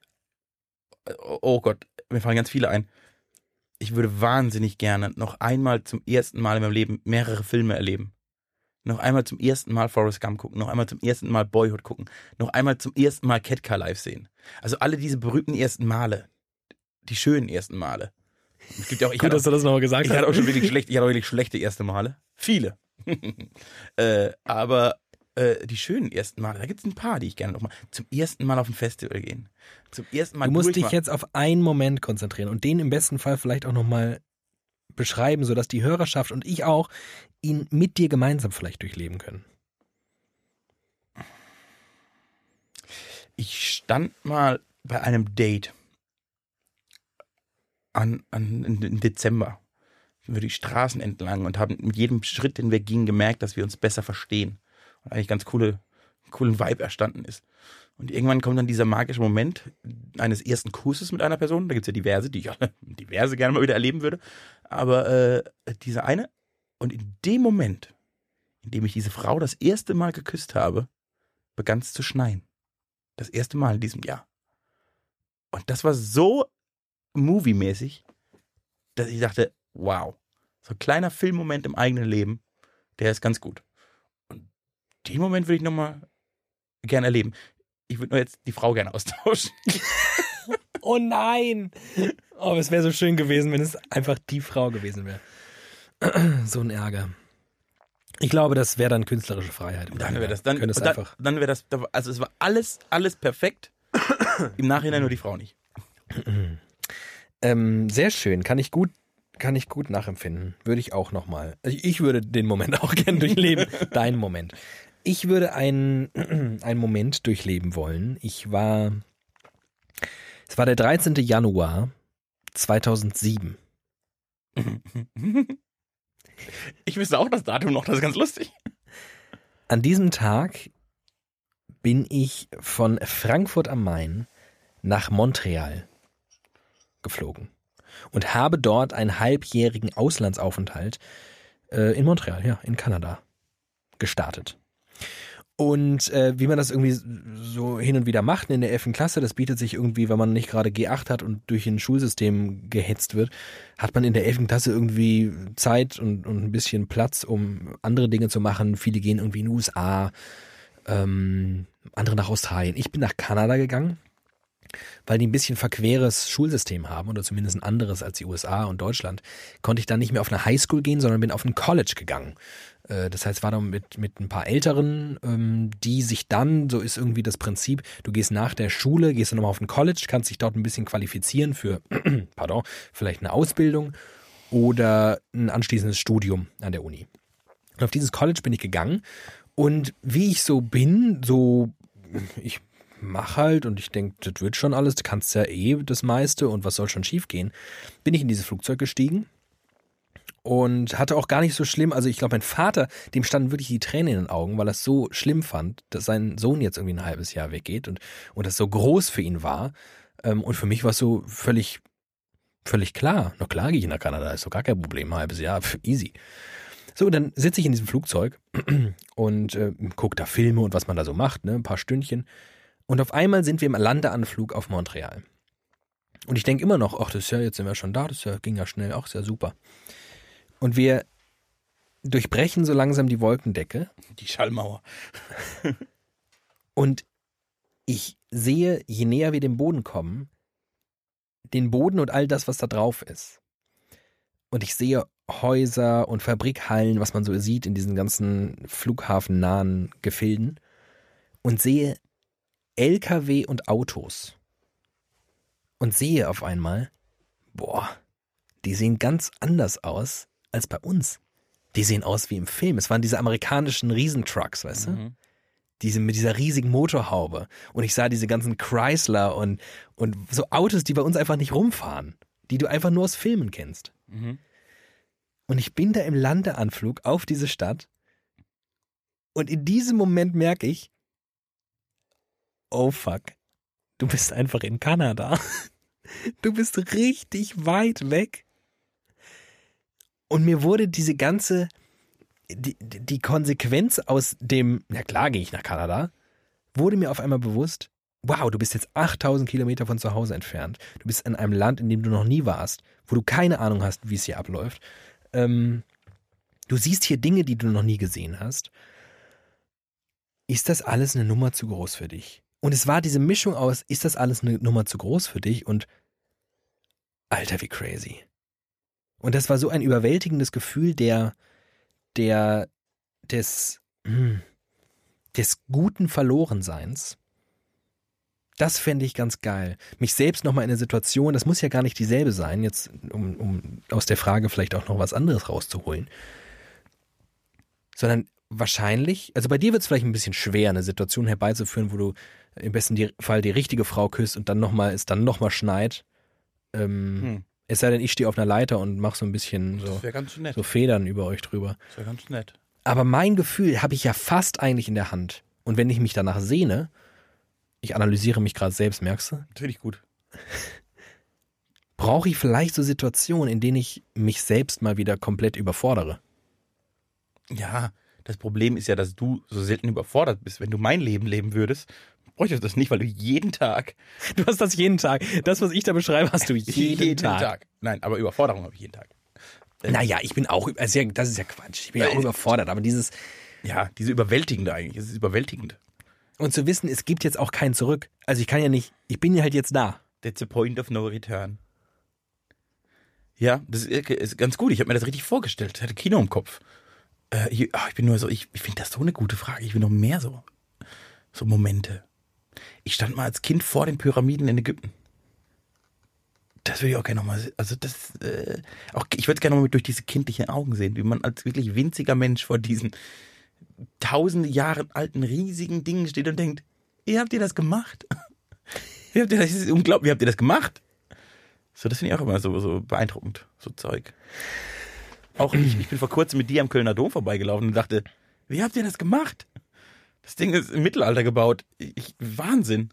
Oh Gott, mir fallen ganz viele ein. Ich würde wahnsinnig gerne noch einmal zum ersten Mal in meinem Leben mehrere Filme erleben noch einmal zum ersten Mal Forrest Gump gucken, noch einmal zum ersten Mal Boyhood gucken, noch einmal zum ersten Mal Ketka live sehen. Also alle diese berühmten ersten Male, die schönen ersten Male. Es gibt ja auch, ich Gut, dass du das nochmal gesagt ich hast. Hatte auch schon wirklich schlecht, ich hatte auch wirklich schlechte erste Male. Viele. äh, aber äh, die schönen ersten Male, da gibt es ein paar, die ich gerne nochmal zum ersten Mal auf ein Festival gehen. Zum ersten Mal Du musst dich jetzt auf einen Moment konzentrieren und den im besten Fall vielleicht auch nochmal beschreiben, sodass die Hörerschaft und ich auch ihn mit dir gemeinsam vielleicht durchleben können? Ich stand mal bei einem Date an, an, im Dezember. wir die Straßen entlang und haben mit jedem Schritt, den wir gingen, gemerkt, dass wir uns besser verstehen. Und eigentlich ganz coole, coolen Vibe erstanden ist. Und irgendwann kommt dann dieser magische Moment eines ersten Kusses mit einer Person. Da gibt es ja diverse, die ich alle diverse gerne mal wieder erleben würde. Aber äh, dieser eine. Und in dem Moment, in dem ich diese Frau das erste Mal geküsst habe, begann es zu schneien. Das erste Mal in diesem Jahr. Und das war so moviemäßig, dass ich dachte, wow, so ein kleiner Filmmoment im eigenen Leben, der ist ganz gut. Den Moment würde ich nochmal gerne erleben. Ich würde nur jetzt die Frau gerne austauschen. oh nein! Oh, es wäre so schön gewesen, wenn es einfach die Frau gewesen wäre. so ein Ärger. Ich glaube, das wäre dann künstlerische Freiheit. Dann wäre das, dann, dann, dann wäre das, also es war alles, alles perfekt. Im Nachhinein nur die Frau nicht. ähm, sehr schön, kann ich gut, kann ich gut nachempfinden. Würde ich auch nochmal. Ich würde den Moment auch gerne durchleben. Dein Moment. Ich würde einen, einen Moment durchleben wollen. Ich war, es war der 13. Januar 2007. Ich wüsste auch das Datum noch, das ist ganz lustig. An diesem Tag bin ich von Frankfurt am Main nach Montreal geflogen und habe dort einen halbjährigen Auslandsaufenthalt äh, in Montreal, ja, in Kanada, gestartet. Und äh, wie man das irgendwie so hin und wieder macht in der 11. Klasse, das bietet sich irgendwie, wenn man nicht gerade G8 hat und durch ein Schulsystem gehetzt wird, hat man in der 11. Klasse irgendwie Zeit und, und ein bisschen Platz, um andere Dinge zu machen. Viele gehen irgendwie in die USA, ähm, andere nach Australien. Ich bin nach Kanada gegangen, weil die ein bisschen verqueres Schulsystem haben oder zumindest ein anderes als die USA und Deutschland, konnte ich dann nicht mehr auf eine Highschool gehen, sondern bin auf ein College gegangen. Äh, das heißt, war dann mit, mit ein paar Älteren, ähm, die sich dann, so ist irgendwie das Prinzip, du gehst nach der Schule, gehst dann nochmal auf ein College, kannst dich dort ein bisschen qualifizieren für, pardon, vielleicht eine Ausbildung oder ein anschließendes Studium an der Uni. Und auf dieses College bin ich gegangen und wie ich so bin, so, ich mach halt und ich denke, das wird schon alles, du kannst ja eh das meiste und was soll schon schief gehen, bin ich in dieses Flugzeug gestiegen und hatte auch gar nicht so schlimm. Also ich glaube, mein Vater, dem standen wirklich die Tränen in den Augen, weil er es so schlimm fand, dass sein Sohn jetzt irgendwie ein halbes Jahr weggeht und, und das so groß für ihn war. Ähm, und für mich war es so völlig, völlig klar. Na klar gehe ich nach Kanada, ist doch gar kein Problem, ein halbes Jahr, easy. So, dann sitze ich in diesem Flugzeug und äh, gucke da Filme und was man da so macht, ne, ein paar Stündchen. Und auf einmal sind wir im Landeanflug auf Montreal. Und ich denke immer noch, ach, das ist ja, jetzt sind wir schon da, das ja, ging ja schnell, ach, ist ja super. Und wir durchbrechen so langsam die Wolkendecke. Die Schallmauer. und ich sehe, je näher wir dem Boden kommen, den Boden und all das, was da drauf ist. Und ich sehe Häuser und Fabrikhallen, was man so sieht in diesen ganzen flughafennahen Gefilden. Und sehe LKW und Autos. Und sehe auf einmal, boah, die sehen ganz anders aus als bei uns. Die sehen aus wie im Film. Es waren diese amerikanischen Riesentrucks, weißt mhm. du? Diese, mit dieser riesigen Motorhaube. Und ich sah diese ganzen Chrysler und, und so Autos, die bei uns einfach nicht rumfahren. Die du einfach nur aus Filmen kennst. Mhm. Und ich bin da im Landeanflug auf diese Stadt. Und in diesem Moment merke ich, oh fuck, du bist einfach in Kanada. Du bist richtig weit weg. Und mir wurde diese ganze, die, die Konsequenz aus dem, na klar gehe ich nach Kanada, wurde mir auf einmal bewusst, wow, du bist jetzt 8000 Kilometer von zu Hause entfernt. Du bist in einem Land, in dem du noch nie warst, wo du keine Ahnung hast, wie es hier abläuft. Ähm, du siehst hier Dinge, die du noch nie gesehen hast. Ist das alles eine Nummer zu groß für dich? Und es war diese Mischung aus, ist das alles eine Nummer zu groß für dich? Und Alter, wie crazy. Und das war so ein überwältigendes Gefühl der, der, des, hm, des guten Verlorenseins. Das fände ich ganz geil. Mich selbst nochmal in eine Situation, das muss ja gar nicht dieselbe sein, jetzt, um, um aus der Frage vielleicht auch noch was anderes rauszuholen. Sondern wahrscheinlich, also bei dir wird es vielleicht ein bisschen schwer, eine Situation herbeizuführen, wo du im besten Fall die richtige Frau küsst und dann nochmal, es dann nochmal schneit. Ähm, hm Es sei denn, ich stehe auf einer Leiter und mache so ein bisschen so, so Federn über euch drüber. Das wäre ganz nett. Aber mein Gefühl habe ich ja fast eigentlich in der Hand. Und wenn ich mich danach sehne, ich analysiere mich gerade selbst, merkst du? Natürlich gut. Brauche ich vielleicht so Situationen, in denen ich mich selbst mal wieder komplett überfordere? Ja, das Problem ist ja, dass du so selten überfordert bist. Wenn du mein Leben leben würdest, bräuchtest du das nicht, weil du jeden Tag. Du hast das jeden Tag. Das, was ich da beschreibe, hast du jeden, jeden Tag. Tag. Nein, aber Überforderung habe ich jeden Tag. Naja, ich bin auch, also das ist ja Quatsch. Ich bin ja auch überfordert, aber dieses. Ja, diese überwältigende eigentlich. Es ist überwältigend. Und zu wissen, es gibt jetzt auch kein Zurück. Also ich kann ja nicht, ich bin ja halt jetzt da. That's the point of no return. Ja, das ist ganz gut. Ich habe mir das richtig vorgestellt. Ich hatte Kino im Kopf. Äh, ich, ach, ich bin nur so, ich, ich finde das so eine gute Frage. Ich will noch mehr so, so Momente. Ich stand mal als Kind vor den Pyramiden in Ägypten. Das würde ich auch gerne nochmal, also das, äh, auch, ich würde es gerne nochmal durch diese kindlichen Augen sehen, wie man als wirklich winziger Mensch vor diesen tausende Jahre alten riesigen Dingen steht und denkt, wie habt ihr das gemacht? Wie habt ihr das, das ist unglaublich, wie habt ihr das gemacht? So, das finde ich auch immer so, so beeindruckend, so Zeug. Auch ich, ich bin vor kurzem mit dir am Kölner Dom vorbeigelaufen und dachte, wie habt ihr das gemacht? Das Ding ist im Mittelalter gebaut. Ich, Wahnsinn.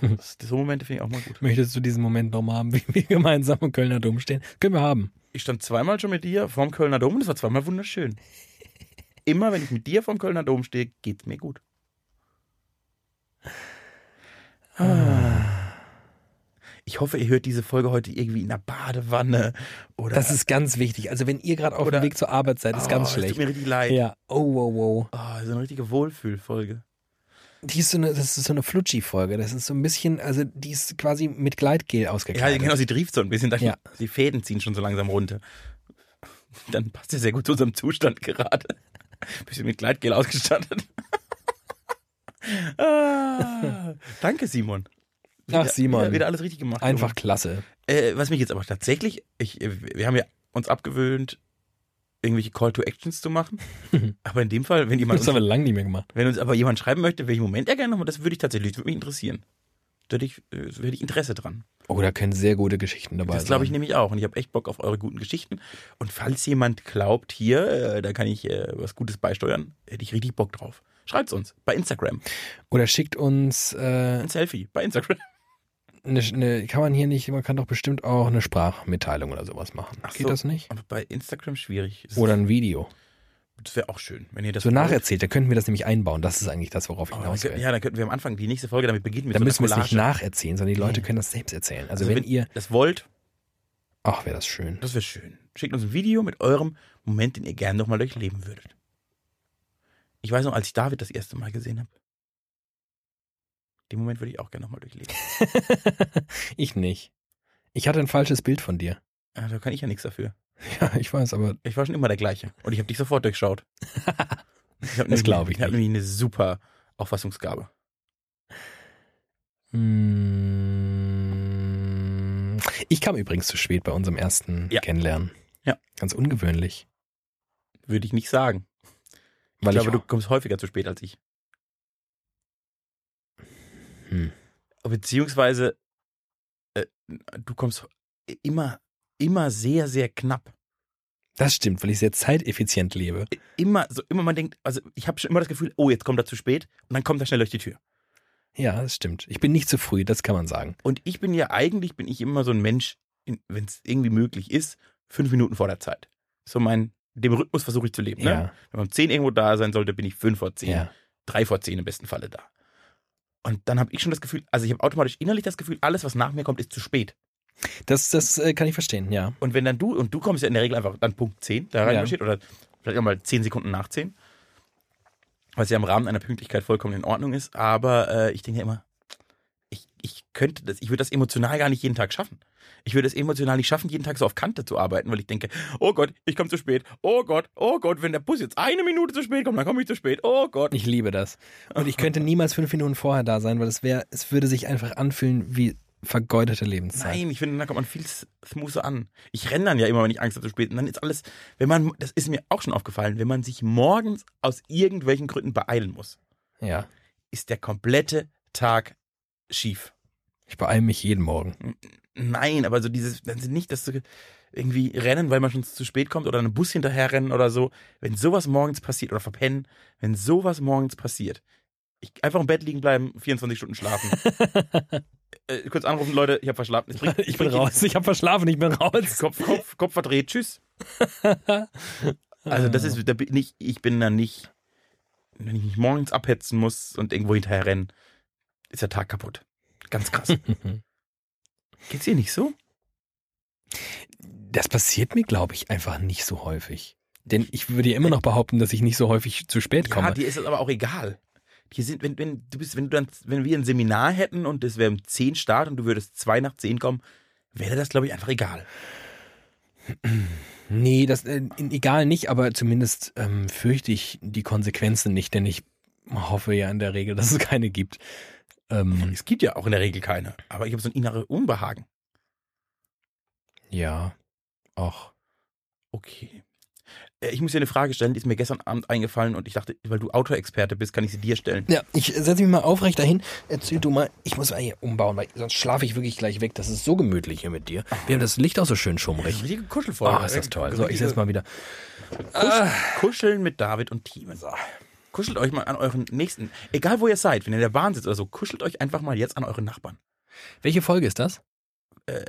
Das, so Momente finde ich auch mal gut. Möchtest du diesen Moment nochmal haben, wie wir gemeinsam am Kölner Dom stehen? Können wir haben. Ich stand zweimal schon mit dir vorm Kölner Dom und es war zweimal wunderschön. Immer wenn ich mit dir vorm Kölner Dom stehe, geht's mir gut. Ah. Ich hoffe, ihr hört diese Folge heute irgendwie in der Badewanne oder. Das ist ganz wichtig. Also wenn ihr gerade auf dem Weg zur Arbeit seid, ist oh, ganz schlecht. Tut mir richtig leid. Ja. Oh, wow, wow. Oh, so eine richtige Wohlfühlfolge. Die ist so eine, das ist so eine Flutschi-Folge. Das ist so ein bisschen, also die ist quasi mit Gleitgel ausgekleidet. Ja, genau, sie trieft so ein bisschen. Ja. Die Fäden ziehen schon so langsam runter. Dann passt sie sehr gut zu unserem Zustand gerade. Bisschen mit Gleitgel ausgestattet. ah, danke, Simon. Ach, Simon. Wieder, wieder alles richtig gemacht. Einfach Simon. klasse. Äh, was mich jetzt aber tatsächlich, ich, wir haben ja uns abgewöhnt, irgendwelche Call to Actions zu machen. aber in dem Fall, wenn jemand. Das haben wir lange nicht mehr gemacht. Wenn uns aber jemand schreiben möchte, welchen Moment er gerne nochmal, das würde ich tatsächlich, das würde mich interessieren. Da hätte ich, äh, hätte ich Interesse dran. Oh, da können sehr gute Geschichten dabei sein. Das glaube ich nämlich auch. Und ich habe echt Bock auf eure guten Geschichten. Und falls jemand glaubt, hier, äh, da kann ich äh, was Gutes beisteuern, hätte ich richtig Bock drauf. Schreibt's uns bei Instagram. Oder schickt uns äh, ein Selfie bei Instagram eine, eine, kann man hier nicht, man kann doch bestimmt auch eine Sprachmitteilung oder sowas machen. Ach Geht so, das nicht? Aber bei Instagram schwierig. Oder ein Video. Das wäre auch schön, wenn ihr das so wollt. nacherzählt. Da könnten wir das nämlich einbauen. Das ist eigentlich das, worauf ich oh, hinaus will. Ja, dann könnten wir am Anfang die nächste Folge damit beginnen. Mit dann so müssen wir es nicht nacherzählen, sondern die Leute können das selbst erzählen. Also, also wenn, wenn, ihr das wollt, ach, wäre das schön. Das wäre schön. Schickt uns ein Video mit eurem Moment, den ihr gerne nochmal durchleben würdet. Ich weiß noch, als ich David das erste Mal gesehen habe, den Moment würde ich auch gerne nochmal durchleben. ich nicht. Ich hatte ein falsches Bild von dir. Ja, da kann ich ja nichts dafür. Ja, ich weiß, aber. Ich war schon immer der gleiche. Und ich habe dich sofort durchschaut. ich das glaube ich. Ich habe nämlich eine super Auffassungsgabe. Hm. Ich kam übrigens zu spät bei unserem ersten ja. Kennenlernen. Ja. Ganz ungewöhnlich. Würde ich nicht sagen. Ich Weil glaube, ich du kommst häufiger zu spät als ich. Hm. Beziehungsweise äh, du kommst immer, immer sehr, sehr knapp. Das stimmt, weil ich sehr zeiteffizient lebe. Immer, so immer man denkt, also ich habe schon immer das Gefühl, oh, jetzt kommt er zu spät und dann kommt er schnell durch die Tür. Ja, das stimmt. Ich bin nicht zu früh, das kann man sagen. Und ich bin ja eigentlich, bin ich immer so ein Mensch, wenn es irgendwie möglich ist, fünf Minuten vor der Zeit. So mein, dem Rhythmus versuche ich zu leben. Ne? Ja. Ne? Wenn man um zehn irgendwo da sein sollte, bin ich fünf vor zehn. Ja. Drei vor zehn im besten Falle da. Und dann habe ich schon das Gefühl, also ich habe automatisch innerlich das Gefühl, alles, was nach mir kommt, ist zu spät. Das, das äh, kann ich verstehen, ja. Und wenn dann du, und du kommst ja in der Regel einfach dann Punkt 10 da rein ja. oder vielleicht auch mal 10 Sekunden nach 10, was ja im Rahmen einer Pünktlichkeit vollkommen in Ordnung ist, aber äh, ich denke ja immer, ich, ich könnte das, ich würde das emotional gar nicht jeden Tag schaffen. Ich würde es emotional nicht schaffen, jeden Tag so auf Kante zu arbeiten, weil ich denke, oh Gott, ich komme zu spät. Oh Gott, oh Gott, wenn der Bus jetzt eine Minute zu spät kommt, dann komme ich zu spät. Oh Gott. Ich liebe das. Und ich könnte niemals fünf Minuten vorher da sein, weil es wäre, es würde sich einfach anfühlen wie vergeudete Lebenszeit. Nein, ich finde, da kommt man viel smoother an. Ich renne dann ja immer, wenn ich Angst habe zu spät. Und dann ist alles, wenn man, das ist mir auch schon aufgefallen, wenn man sich morgens aus irgendwelchen Gründen beeilen muss, ja. ist der komplette Tag schief. Ich beeile mich jeden Morgen. Nein, aber so dieses, nicht, dass du irgendwie rennen, weil man schon zu spät kommt oder einen Bus hinterher rennen oder so. Wenn sowas morgens passiert oder verpennen, wenn sowas morgens passiert, ich einfach im Bett liegen bleiben, 24 Stunden schlafen. äh, kurz anrufen, Leute, ich habe verschlafen. Bringt, ich bin raus, ich habe verschlafen, ich bin raus. Kopf, Kopf, Kopf verdreht, tschüss. also das ist, da bin ich, ich bin da nicht, wenn ich mich morgens abhetzen muss und irgendwo hinterher rennen, ist der Tag kaputt. Ganz krass. Geht's dir nicht so? Das passiert mir, glaube ich, einfach nicht so häufig. Denn ich würde ja immer noch behaupten, dass ich nicht so häufig zu spät komme. Ja, dir ist es aber auch egal. Die sind, wenn, wenn, du bist, wenn du dann, wenn wir ein Seminar hätten und es wäre um 10 Start und du würdest zwei nach 10 kommen, wäre das, glaube ich, einfach egal. Nee, das äh, egal nicht, aber zumindest ähm, fürchte ich die Konsequenzen nicht, denn ich hoffe ja in der Regel, dass es keine gibt. Ähm, es gibt ja auch in der Regel keine, aber ich habe so ein inneres Unbehagen. Ja, auch. Okay. Äh, ich muss dir eine Frage stellen, die ist mir gestern Abend eingefallen und ich dachte, weil du Autoexperte bist, kann ich sie dir stellen. Ja, ich setze mich mal aufrecht dahin. Erzähl du mal, ich muss mal hier umbauen, weil sonst schlafe ich wirklich gleich weg. Das ist so gemütlich hier mit dir. Wir haben das Licht auch so schön schummrig. Ja, richtige Kuschelfolge. Ah, ist das toll. So, ich setze mal wieder. Kusch ah. Kuscheln mit David und Team. So. Kuschelt euch mal an euren Nächsten. Egal wo ihr seid, wenn ihr in der Bahn sitzt oder so, kuschelt euch einfach mal jetzt an euren Nachbarn. Welche Folge ist das? Äh,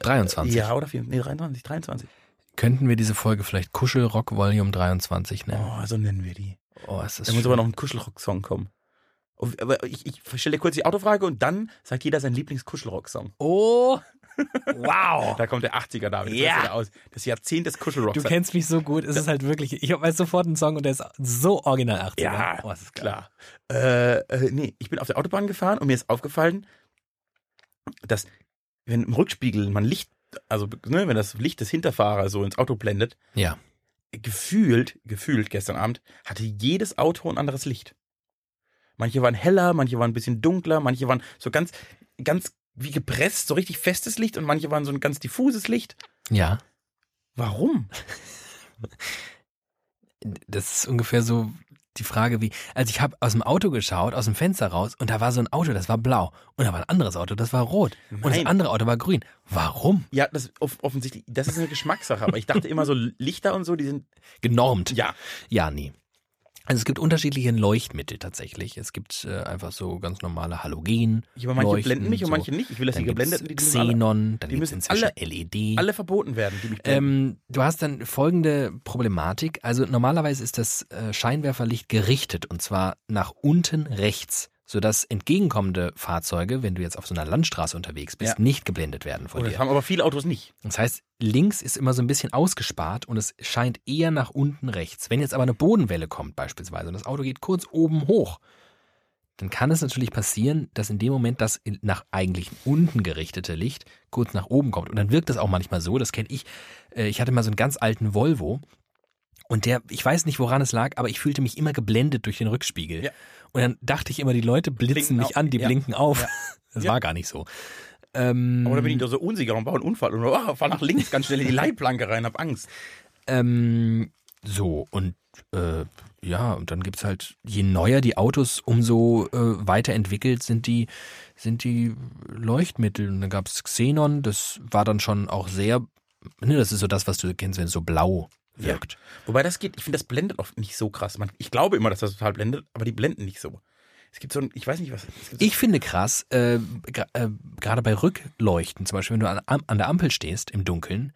23. Ja, oder 4, nee, 23, 23. Könnten wir diese Folge vielleicht Kuschelrock Volume 23 nennen? Oh, so nennen wir die. Oh, ist das Da muss aber noch ein Kuschelrock-Song kommen. Aber ich, ich stelle dir kurz die Autofrage und dann sagt jeder sein Lieblings-Kuschelrock-Song. Oh, wow. da kommt der 80er David. Ja. Aus. Das Jahrzehnt des Kuschelrocks. Du kennst mich so gut. Es ist halt wirklich, ich weiß sofort einen Song und der ist so original 80er. Ja, oh, ist klar. Äh, äh, nee, ich bin auf der Autobahn gefahren und mir ist aufgefallen, dass wenn im Rückspiegel man Licht also ne, wenn das Licht des Hinterfahrers so ins Auto blendet, ja. gefühlt, gefühlt gestern Abend, hatte jedes Auto ein anderes Licht. Manche waren heller, manche waren ein bisschen dunkler, manche waren so ganz, ganz wie gepresst, so richtig festes Licht und manche waren so ein ganz diffuses Licht. Ja. Warum? Das ist ungefähr so die Frage wie, also ich habe aus dem Auto geschaut, aus dem Fenster raus und da war so ein Auto, das war blau und da war ein anderes Auto, das war rot Nein. und das andere Auto war grün. Warum? Ja, das offensichtlich, das ist eine Geschmackssache, aber ich dachte immer so Lichter und so, die sind genormt. Ja. Ja, nee. Also es gibt unterschiedliche Leuchtmittel tatsächlich. Es gibt äh, einfach so ganz normale Halogen. Ja, aber manche blenden mich und manche nicht. Ich will, dass die geblendeten, die Xenon, dann die müssen inzwischen alle, LED. Alle verboten werden, die mich Ähm, du hast dann folgende Problematik. Also normalerweise ist das äh, Scheinwerferlicht gerichtet und zwar nach unten rechts sodass entgegenkommende Fahrzeuge, wenn du jetzt auf so einer Landstraße unterwegs bist, ja. nicht geblendet werden von oh, dir. Das haben aber viele Autos nicht. Das heißt, links ist immer so ein bisschen ausgespart und es scheint eher nach unten rechts. Wenn jetzt aber eine Bodenwelle kommt beispielsweise und das Auto geht kurz oben hoch, dann kann es natürlich passieren, dass in dem Moment das nach eigentlich unten gerichtete Licht kurz nach oben kommt. Und dann wirkt das auch manchmal so, das kenne ich. Äh, ich hatte mal so einen ganz alten Volvo und der, ich weiß nicht, woran es lag, aber ich fühlte mich immer geblendet durch den Rückspiegel. Ja. Und dann dachte ich immer, die Leute blitzen blinken mich auf. an, die ja. blinken auf. Ja. Das war gar nicht so. Ähm, aber da bin ich doch so unsicher und baue einen Unfall und oh, fahr nach links ganz schnell in die Leitplanke rein, hab Angst. Ähm, so, und äh, ja, und dann gibt's halt, je neuer die Autos, umso äh, weiterentwickelt sind die, sind die Leuchtmittel. Und dann gab's Xenon, das war dann schon auch sehr, ne, das ist so das, was du kennst, wenn es so blau wirkt. Ja. Wobei das geht, ich finde, das blendet oft nicht so krass. Man, ich glaube immer, dass das total blendet, aber die blenden nicht so. Es gibt so ein, ich weiß nicht was. So ich finde krass, äh, äh, gerade bei Rückleuchten, zum Beispiel, wenn du an, an, der Ampel stehst im Dunkeln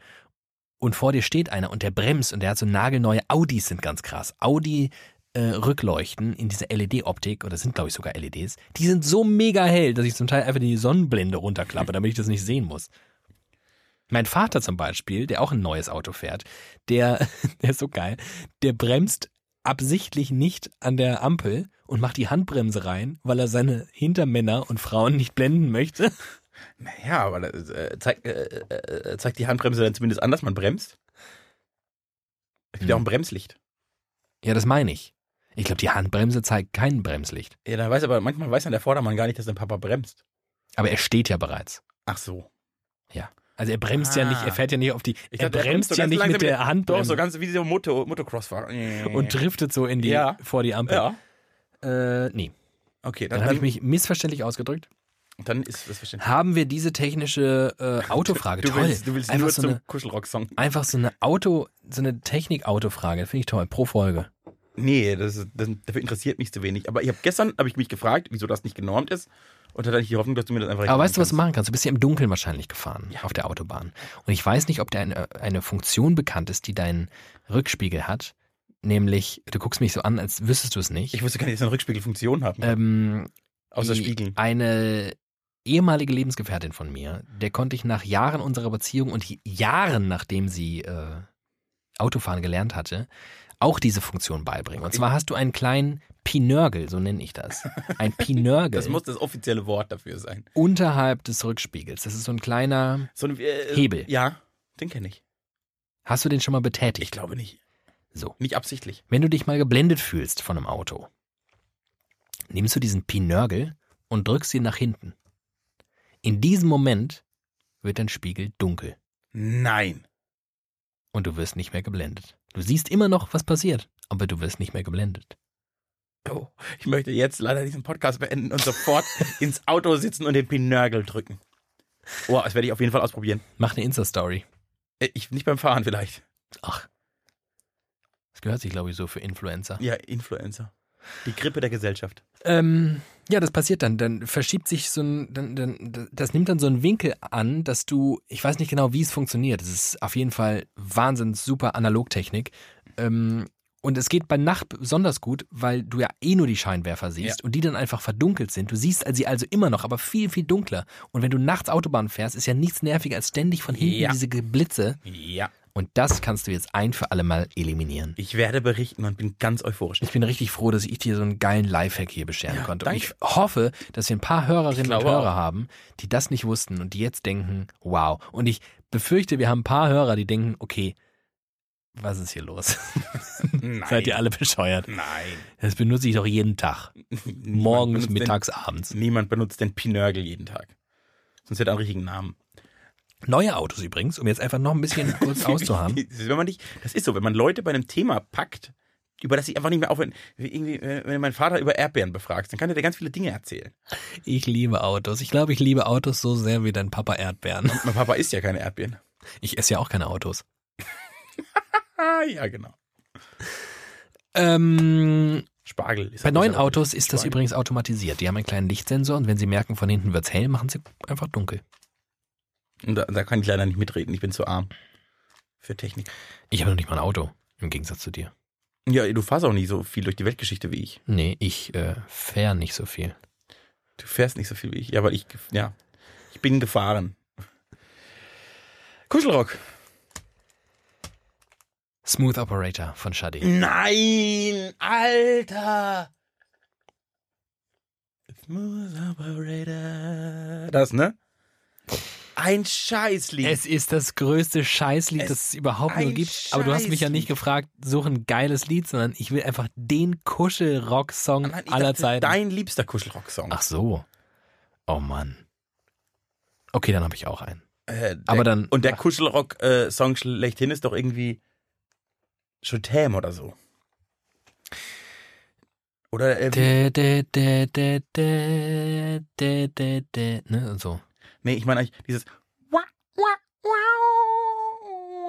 und vor dir steht einer und der bremst und der hat so nagelneue Audis sind ganz krass. Audi äh, Rückleuchten in dieser LED-Optik, oder sind glaube ich sogar LEDs, die sind so mega hell, dass ich zum Teil einfach die Sonnenblende runterklappe, damit ich das nicht sehen muss. Mein Vater zum Beispiel, der auch ein neues Auto fährt, der, der ist so geil, der bremst absichtlich nicht an der Ampel und macht die Handbremse rein, weil er seine Hintermänner und Frauen nicht blenden möchte. Naja, aber das, äh, zeigt, äh, äh, zeigt die Handbremse dann zumindest an, dass man bremst. Es gibt hm. ja auch ein Bremslicht. Ja, das meine ich. Ich glaube, die Handbremse zeigt kein Bremslicht. Ja, da weiß aber manchmal weiß dann der Vordermann gar nicht, dass der Papa bremst. Aber er steht ja bereits. Ach so. Ja. Also er bremst ah. ja nicht, er fährt ja nicht auf die, ich er dachte, bremst er ja nicht mit der Hand. Doch, so ganz wie dieser Moto, Motocross-Fahrer. Und driftet so in die, ja. vor die Ampel. Ja. Äh, nee. Okay, dann, dann habe ich mich missverständlich ausgedrückt. Dann ist das verständlich. Haben wir diese technische äh, Autofrage. Du, toll. Willst, du willst einfach nur so zum Kuschelrock-Song. Einfach so eine Auto, so eine Technik-Autofrage. Finde ich toll. Pro Folge. Nee, das, das, dafür interessiert mich zu wenig. Aber ich habe gestern habe ich mich gefragt, wieso das nicht genormt ist. Und hatte ich die Hoffnung, dass du mir das einfach Aber weißt du, was du machen kannst? Du bist ja im Dunkeln wahrscheinlich gefahren ja. auf der Autobahn. Und ich weiß nicht, ob dir eine, eine Funktion bekannt ist, die deinen Rückspiegel hat. Nämlich, du guckst mich so an, als wüsstest du es nicht. Ich wusste gar nicht, dass eine Rückspiegelfunktion haben. Ähm, Außer Spiegeln. Eine ehemalige Lebensgefährtin von mir, der konnte ich nach Jahren unserer Beziehung und Jahren nachdem sie äh, Autofahren gelernt hatte, auch diese Funktion beibringen. Und zwar hast du einen kleinen Pinörgel, so nenne ich das. Ein Pinörgel. Das muss das offizielle Wort dafür sein. Unterhalb des Rückspiegels. Das ist so ein kleiner so ein, äh, Hebel. Ja, den kenne ich. Hast du den schon mal betätigt? Ich glaube nicht. So. Nicht absichtlich. Wenn du dich mal geblendet fühlst von einem Auto, nimmst du diesen Pinörgel und drückst ihn nach hinten. In diesem Moment wird dein Spiegel dunkel. Nein. Und du wirst nicht mehr geblendet. Du siehst immer noch, was passiert, aber du wirst nicht mehr geblendet. Oh, ich möchte jetzt leider diesen Podcast beenden und sofort ins Auto sitzen und den Pinörgel drücken. Oh, das werde ich auf jeden Fall ausprobieren. Mach eine Insta-Story. Äh, ich, nicht beim Fahren vielleicht. Ach. Das gehört sich, glaube ich, so für Influencer. Ja, Influencer. Die Grippe der Gesellschaft. Ähm, ja, das passiert dann. Dann verschiebt sich so ein, dann, dann, das nimmt dann so einen Winkel an, dass du, ich weiß nicht genau, wie es funktioniert. Es ist auf jeden Fall wahnsinns super Analogtechnik. Ähm, und es geht bei Nacht besonders gut, weil du ja eh nur die Scheinwerfer siehst ja. und die dann einfach verdunkelt sind. Du siehst sie also immer noch, aber viel, viel dunkler. Und wenn du nachts Autobahn fährst, ist ja nichts nerviger als ständig von hinten ja. diese Blitze. Ja. Und das kannst du jetzt ein für alle Mal eliminieren. Ich werde berichten und bin ganz euphorisch. Ich bin richtig froh, dass ich dir so einen geilen Lifehack hier bescheren ja, konnte. Und ich hoffe, dass wir ein paar Hörerinnen und Hörer auch. haben, die das nicht wussten und die jetzt denken, wow. Und ich befürchte, wir haben ein paar Hörer, die denken, okay, was ist hier los? Seid ihr alle bescheuert? Nein. Das benutze ich doch jeden Tag. Morgens, mittags, den, abends. Niemand benutzt den Pinörgel jeden Tag. Sonst hätte er einen richtigen Namen. Neue Autos übrigens, um jetzt einfach noch ein bisschen kurz auszuhaben. wenn man nicht, das ist so, wenn man Leute bei einem Thema packt, über das ich einfach nicht mehr aufhören. Irgendwie, wenn mein Vater über Erdbeeren befragt, dann kann er dir ganz viele Dinge erzählen. Ich liebe Autos. Ich glaube, ich liebe Autos so sehr wie dein Papa Erdbeeren. Und mein Papa isst ja keine Erdbeeren. Ich esse ja auch keine Autos. ja, genau. Ähm, Spargel. Bei neuen Autos ist Spargel. das übrigens automatisiert. Die haben einen kleinen Lichtsensor und wenn sie merken, von hinten wird's hell, machen sie einfach dunkel. Und da, da kann ich leider nicht mitreden. Ich bin zu arm für Technik. Ich habe noch nicht mal ein Auto, im Gegensatz zu dir. Ja, du fährst auch nicht so viel durch die Weltgeschichte wie ich. Nee, ich äh, fahre nicht so viel. Du fährst nicht so viel wie ich. Ja, aber ich, ja, ich bin gefahren. Kuschelrock. Smooth Operator von Shadi. Nein, Alter. Smooth Operator. Das, ne? ein Scheißlied. Es ist das größte Scheißlied, es das es überhaupt nur gibt. Scheißlied. Aber du hast mich ja nicht gefragt, such ein geiles Lied, sondern ich will einfach den Kuschelrock-Song aller dachte, Zeiten. Dein liebster Kuschelrock-Song. Ach so. Oh Mann. Okay, dann habe ich auch einen. Äh, der, Aber dann. Und der Kuschelrock-Song schlechthin ist doch irgendwie Chotem oder so. Oder. Äh, de, de, de, de, de, de, de, ne, so. Nee, ich meine eigentlich dieses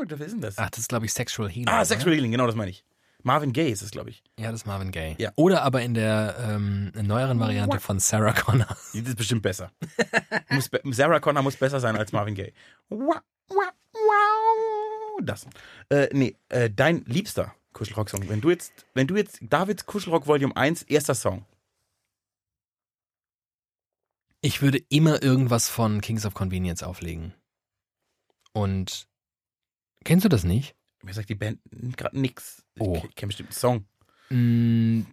Was ist denn das? Ach, das ist, glaube ich, Sexual Healing. Ah, Sexual oder? Healing, genau, das meine ich. Marvin Gaye ist es, glaube ich. Ja, das ist Marvin Gaye. Ja. Oder aber in der ähm, neueren Variante von Sarah Connor. Die ist bestimmt besser. muss be Sarah Connor muss besser sein als Marvin Gaye. Das. Äh, nee, äh, dein liebster Kuschelrock-Song. Wenn du jetzt, wenn du jetzt Davids Kuschelrock Volume 1, erster Song. Ich würde immer irgendwas von Kings of Convenience auflegen. Und kennst du das nicht? Mir sagt die Band gerade nix. Oh. Ich kenne bestimmt einen Song. Mm,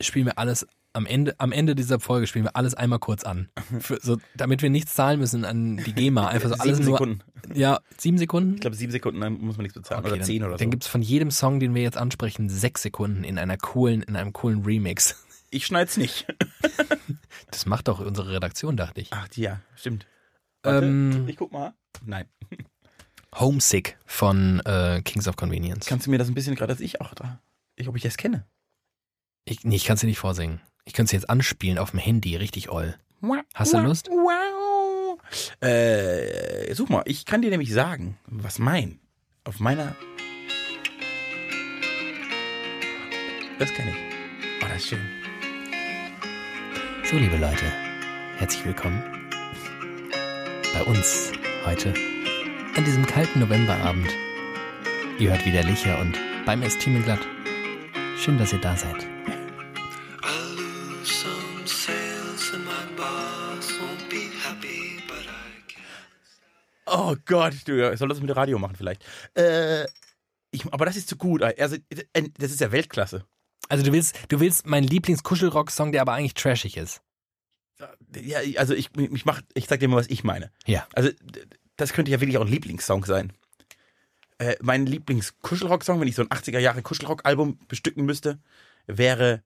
spielen wir alles am Ende, am Ende dieser Folge spielen wir alles einmal kurz an. Für, so, damit wir nichts zahlen müssen an die GEMA. Einfach so alles sieben Sekunden. Ja, sieben Sekunden? Ich glaube, sieben Sekunden muss man nichts bezahlen. Okay, oder zehn oder so. Dann gibt es von jedem Song, den wir jetzt ansprechen, sechs Sekunden in einer coolen, in einem coolen Remix. Ich schneid's nicht. das macht doch unsere Redaktion, dachte ich. Ach, die, ja, stimmt. Warte, ähm, ich guck mal. Nein. Homesick von äh, Kings of Convenience. Kannst du mir das ein bisschen gerade als ich auch da? Ich, ob ich das kenne? Ich, nee, ich kann es dir nicht vorsingen. Ich könnte es jetzt anspielen auf dem Handy, richtig oll. Hast du Lust? Äh, such mal, ich kann dir nämlich sagen, was mein auf meiner Das kenne ich. Oh, das ist schön. So, liebe Leute, herzlich willkommen bei uns heute an diesem kalten Novemberabend. Ihr hört wieder Licher und bei mir ist Glatt. Schön, dass ihr da seid. Oh Gott, du soll das mit Radio machen vielleicht. Äh, ich, aber das ist zu gut. Also, das ist ja Weltklasse. Also du willst, du willst meinen Lieblings-Kuschelrock-Song, der aber eigentlich trashig ist. Ja, also ich, ich mach, ich sag dir mal, was ich meine. Ja. Also das könnte ja wirklich auch ein Lieblingssong sein. Äh, mein Lieblings-Kuschelrock-Song, wenn ich so ein 80er Jahre Kuschelrock-Album bestücken müsste, wäre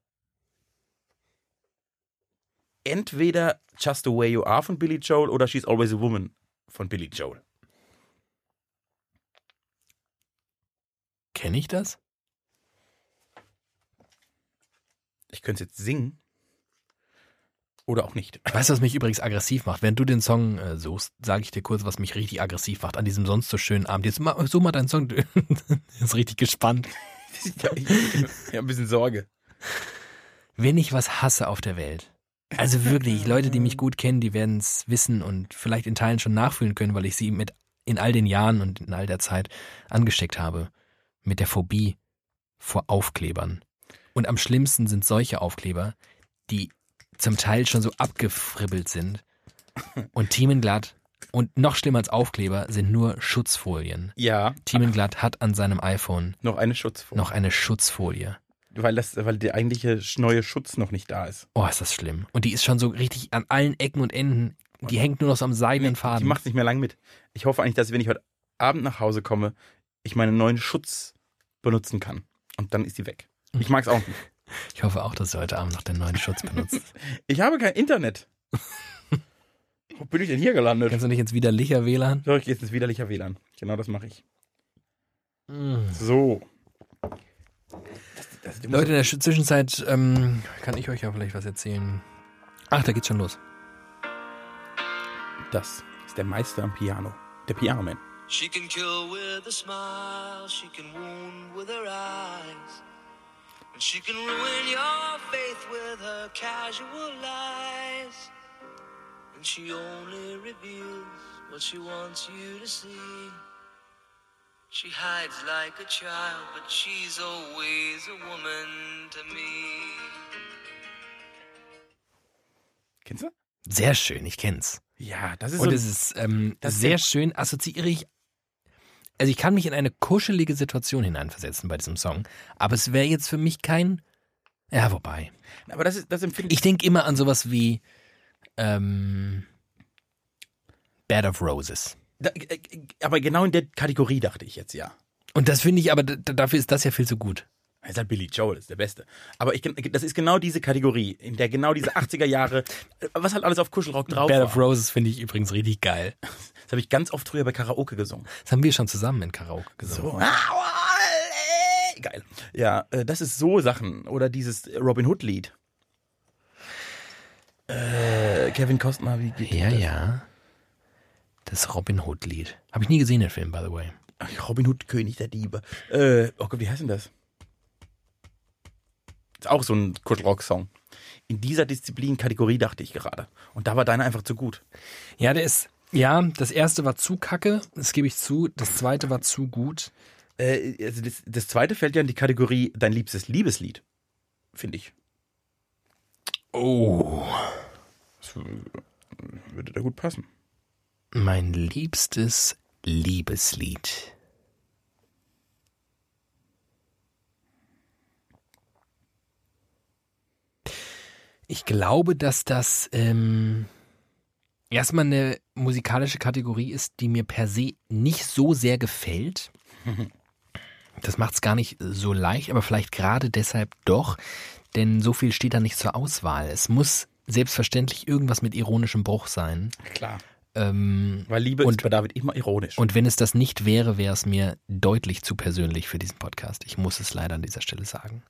entweder Just the Way You Are von Billy Joel oder She's Always a Woman von Billy Joel. Kenne ich das? Ich könnte es jetzt singen. Oder auch nicht. Weißt du, was mich übrigens aggressiv macht? Wenn du den Song äh, suchst, sage ich dir kurz, was mich richtig aggressiv macht an diesem sonst so schönen Abend. Jetzt such mal deinen Song. ist richtig gespannt. ja, ich, ich habe ein bisschen Sorge. Wenn ich was hasse auf der Welt, also wirklich, Leute, die mich gut kennen, die werden es wissen und vielleicht in Teilen schon nachfühlen können, weil ich sie mit in all den Jahren und in all der Zeit angesteckt habe. Mit der Phobie vor Aufklebern. Und am schlimmsten sind solche Aufkleber, die zum Teil schon so abgefribbelt sind und Thiemenglatt und noch schlimmer als Aufkleber sind nur Schutzfolien. Ja. Thiemenglatt hat an seinem iPhone noch eine Schutzfolie. Noch eine Schutzfolie. Weil, das, weil der eigentliche neue Schutz noch nicht da ist. Oh, ist das schlimm. Und die ist schon so richtig an allen Ecken und Enden. Die hängt nur noch so am seidenen Faden. Die macht nicht mehr lang mit. Ich hoffe eigentlich, dass wenn ich heute Abend nach Hause komme, ich meinen neuen Schutz benutzen kann. Und dann ist die weg. Ich mag es auch nicht. Ich hoffe auch, dass du heute Abend noch den neuen Schutz benutzt. ich habe kein Internet. Wo bin ich denn hier gelandet? Kannst du nicht ins widerlicher WLAN? Doch, ich gehe jetzt ins widerlicher WLAN. Genau das mache ich. Mm. So. Das, das, Leute, in der Zwischenzeit ähm, kann ich euch ja vielleicht was erzählen. Ach, da geht's schon los. Das ist der Meister am Piano. Der Pianoman. She can kill with a smile, she can wound with her eyes. She can ruin your faith with her casual lies. And she only reveals what she wants you to see. She hides like a child, but she's always a woman to me. Kennst du? Sehr schön, ich kenn's. Ja, das ist Und so es ist ähm, sehr schön, assoziiere ich also ich kann mich in eine kuschelige Situation hineinversetzen bei diesem Song, aber es wäre jetzt für mich kein, ja, wobei. Aber das ist, das empfinde ich. Ich denke immer an sowas wie ähm, Bed of Roses. Da, äh, aber genau in der Kategorie dachte ich jetzt ja. Und das finde ich, aber dafür ist das ja viel zu gut. Er ist halt Billy Joel, ist der Beste. Aber ich, das ist genau diese Kategorie, in der genau diese 80er Jahre, was halt alles auf Kuschelrock drauf Bed of Roses finde ich übrigens richtig geil. Das habe ich ganz oft früher bei Karaoke gesungen. Das haben wir schon zusammen in Karaoke gesungen. So. Geil. Ja, äh, das ist so Sachen. Oder dieses Robin Hood Lied. Äh, Kevin Costner, wie geht ja, das? Ja, ja. Das Robin Hood Lied. Habe ich nie gesehen, den Film, by the way. Robin Hood, König der Diebe. Äh, oh Gott, wie heißt denn das? Auch so ein Kuschelrock-Song. In dieser Disziplin-Kategorie dachte ich gerade. Und da war deiner einfach zu gut. Ja, der ist, ja, das erste war zu kacke, das gebe ich zu. Das zweite war zu gut. Äh, also das, das zweite fällt ja in die Kategorie dein liebstes Liebeslied, finde ich. Oh. Das würde da gut passen. Mein liebstes Liebeslied. Ich glaube, dass das ähm, erstmal eine musikalische Kategorie ist, die mir per se nicht so sehr gefällt. Das macht es gar nicht so leicht, aber vielleicht gerade deshalb doch, denn so viel steht da nicht zur Auswahl. Es muss selbstverständlich irgendwas mit ironischem Bruch sein. Klar. Ähm, Weil Liebe und, ist bei David immer ironisch. Und wenn es das nicht wäre, wäre es mir deutlich zu persönlich für diesen Podcast. Ich muss es leider an dieser Stelle sagen.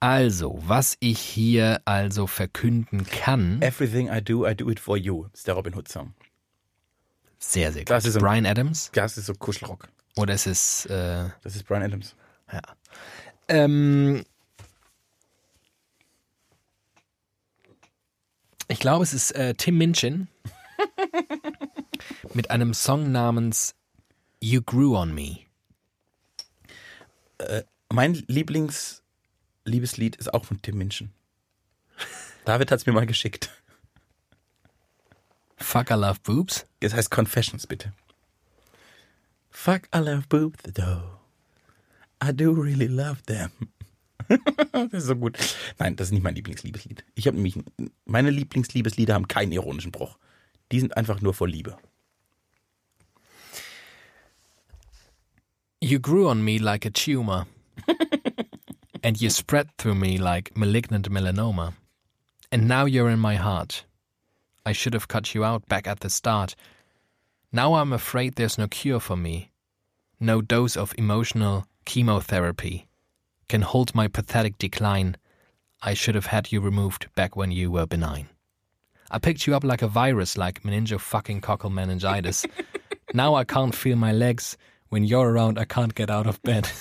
Also, was ich hier also verkünden kann. Everything I do, I do it for you. Ist der Robin Hood Song. Sehr, sehr gut. Das ist Brian Adams? Das ist so Kuschelrock. Oder ist es. Äh, das ist Brian Adams. Ja. Ähm, ich glaube, es ist äh, Tim Minchin mit einem Song namens You Grew on Me. Äh, mein Lieblings Liebeslied ist auch von Tim Minchin. David hat es mir mal geschickt. Fuck I Love Boobs? Es heißt Confessions, bitte. Fuck I Love Boobs, though. I do really love them. das ist so gut. Nein, das ist nicht mein Lieblingsliebeslied. Ich habe nämlich meine Lieblingsliebeslieder haben keinen ironischen Bruch. Die sind einfach nur vor Liebe. You grew on me like a tumor. and you spread through me like malignant melanoma. And now you're in my heart. I should have cut you out back at the start. Now I'm afraid there's no cure for me. No dose of emotional chemotherapy can hold my pathetic decline. I should have had you removed back when you were benign. I picked you up like a virus, like meningo fucking cockle meningitis. now I can't feel my legs. When you're around, I can't get out of bed.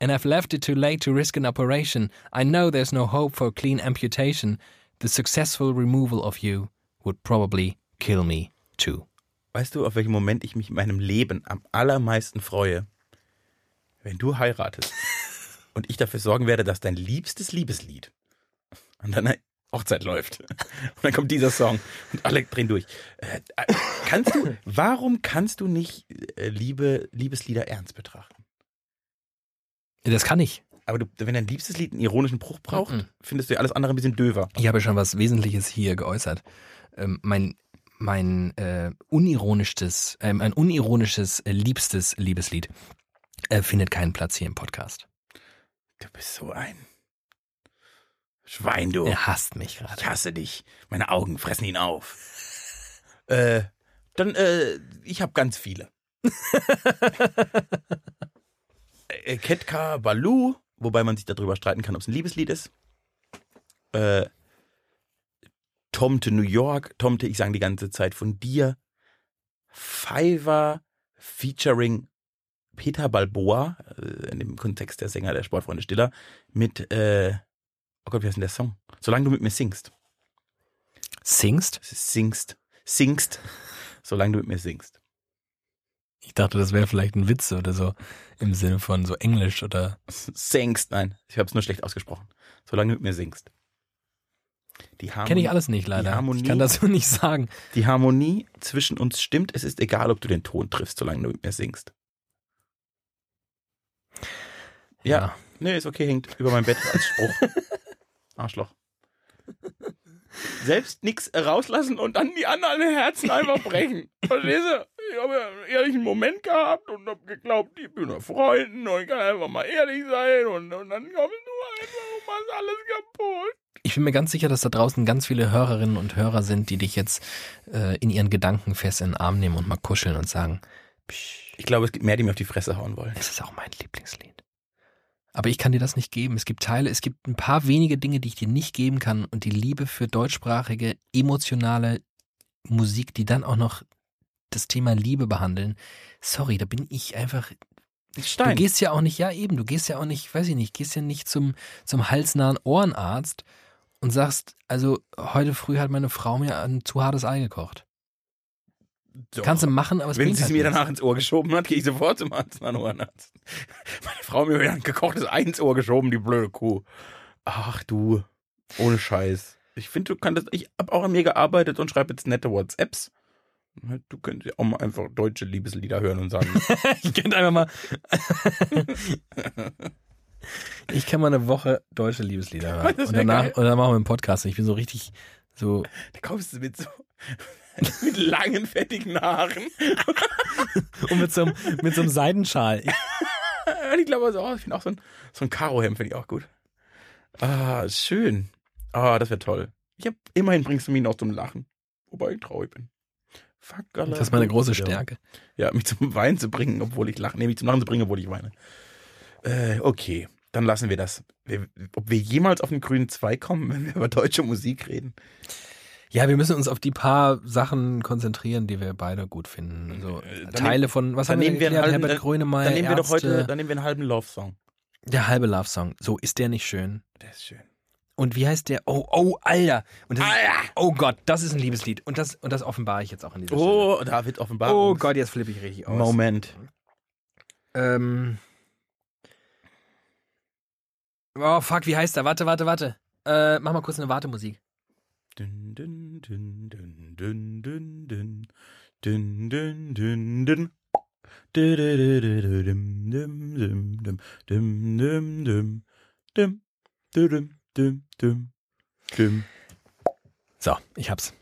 and I've left it too late to risk an operation. I know there's no hope for clean amputation. The successful removal of you would probably kill me too. Weißt du, auf welchen Moment ich mich in meinem Leben am allermeisten freue? Wenn du heiratest und ich dafür sorgen werde, dass dein liebstes Liebeslied an deiner Hochzeit läuft. Und dann kommt dieser Song und alle drehen durch. Äh, äh kannst du, warum kannst du nicht äh, Liebe, Liebeslieder ernst betrachten? Das kann ich. Aber du, wenn dein liebstes Lied einen ironischen Bruch braucht, mhm. findest du ja alles andere ein bisschen döver. Ich habe schon was Wesentliches hier geäußert. Ähm, mein mein äh, unironischstes, äh, ein unironisches, äh, liebstes Liebeslied äh, findet keinen Platz hier im Podcast. Du bist so ein Schwein, du. Er hasst mich gerade. Ich hasse dich. Meine Augen fressen ihn auf. äh, dann, äh, ich habe ganz viele. äh, Ketka Balu, wobei man sich darüber streiten kann, ob es ein Liebeslied ist. Äh, Tomte New York, Tomte, ich sage die ganze Zeit von dir. Fiverr featuring Peter Balboa, äh, in dem Kontext der Sänger der Sportfreunde Stiller, mit, äh, oh Gott, wie heißt denn der Song? Solange du mit mir singst. Singst? Singst. Singst. Solange du mit mir singst. Ich dachte, das wäre vielleicht ein Witz oder so. Im Sinne von so Englisch oder. Singst, nein. Ich habe es nur schlecht ausgesprochen. Solange du mit mir singst. Kenne ich alles nicht leider. Harmonie, ich kann das so nicht sagen. Die Harmonie zwischen uns stimmt. Es ist egal, ob du den Ton triffst, solange du mit mir singst. Ja. ja. Nee, ist okay, hängt über mein Bett als Spruch. Arschloch. Selbst nichts rauslassen und dann die anderen Herzen einfach brechen. Verstehst du? Ich habe ja einen ehrlichen Moment gehabt und habe geglaubt, ich bin ein Freunden und ich kann einfach mal ehrlich sein und, und dann kommst du einfach und machst alles kaputt. Ich bin mir ganz sicher, dass da draußen ganz viele Hörerinnen und Hörer sind, die dich jetzt äh, in ihren Gedanken fest in den Arm nehmen und mal kuscheln und sagen, Psch. ich glaube, es gibt mehr, die mir auf die Fresse hauen wollen. Das ist auch mein Lieblingslied. Aber ich kann dir das nicht geben. Es gibt Teile, es gibt ein paar wenige Dinge, die ich dir nicht geben kann. Und die Liebe für deutschsprachige, emotionale Musik, die dann auch noch das Thema Liebe behandeln. Sorry, da bin ich einfach Stein. Du gehst ja auch nicht, ja eben, du gehst ja auch nicht, weiß ich nicht, gehst ja nicht zum, zum halsnahen Ohrenarzt und sagst, also heute früh hat meine Frau mir ein zu hartes Ei gekocht. Doch. Kannst du machen, aber es Wenn sie es halt mir nichts. danach ins Ohr geschoben hat, gehe ich sofort zum Arzt an Ohrenarzt. Meine Frau mir wieder ein gekochtes Ei ins Ohr geschoben, die blöde Kuh. Ach du, ohne Scheiß. Ich finde, du kannst, ich habe auch an mir gearbeitet und schreibe jetzt nette WhatsApps. Du könntest ja auch mal einfach deutsche Liebeslieder hören und sagen. ich könnte einfach mal. Ich kann mal eine Woche deutsche Liebeslieder hören. Und danach, und dann machen wir einen Podcast. Ich bin so richtig so. Da kommst du mit so mit langen, fettigen Haaren. und mit so einem, mit so einem Seidenschal. ich glaube, so, oh, ich finde auch so ein, so ein Karohemd finde ich auch gut. Ah, schön. Ah, das wäre toll. Ich hab, immerhin bringst du mich noch zum Lachen. Wobei ich traurig bin. Fuck, das ist meine große Stärke. Ja, mich zum Weinen zu bringen, obwohl ich lache. Nee, mich zum Lachen zu bringen, obwohl ich weine. Äh, okay. Dann lassen wir das. Ob wir jemals auf den grünen Zweig kommen, wenn wir über deutsche Musik reden. Ja, wir müssen uns auf die paar Sachen konzentrieren, die wir beide gut finden. So äh, dann Teile nehm, von, was haben wir, wir halben, Herbert Grönemeyer, Dann nehmen wir doch heute, dann nehmen wir einen halben Love-Song. Der halbe Love-Song. So, ist der nicht schön? Der ist schön. Und wie heißt der? Oh, oh, Alter. Und das Alter. Ist, oh Gott, das ist ein Liebeslied. Und das, und das offenbare ich jetzt auch in dieser Oh, Stelle. David offenbar. Oh Gott, jetzt flippe ich richtig aus. Moment. Ähm. Oh, fuck, wie heißt der? Warte, warte, warte. Äh, mach mal kurz eine Wartemusik. Dün, dün, dün, dün, dün, dün, dün. Dün, dün, dün, dün. So, ich hab's.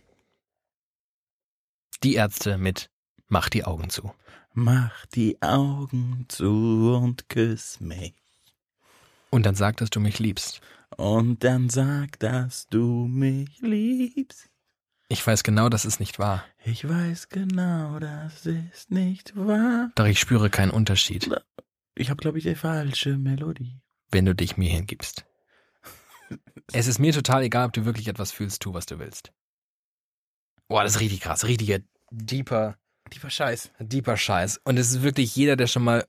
Die Ärzte mit Mach die Augen zu. Mach die Augen zu und küss mich. Und dann sag, dass du mich liebst. Und dann sag, dass du mich liebst. Ich weiß genau, das ist nicht wahr. Ich weiß genau, das ist nicht wahr. Doch ich spüre keinen Unterschied. Ich habe, glaube ich, die falsche Melodie. Wenn du dich mir hingibst. es ist mir total egal, ob du wirklich etwas fühlst, tu, was du willst. Boah, das ist richtig krass. Richtiger, deeper. Deeper Scheiß. Deeper Scheiß. Und es ist wirklich jeder, der schon mal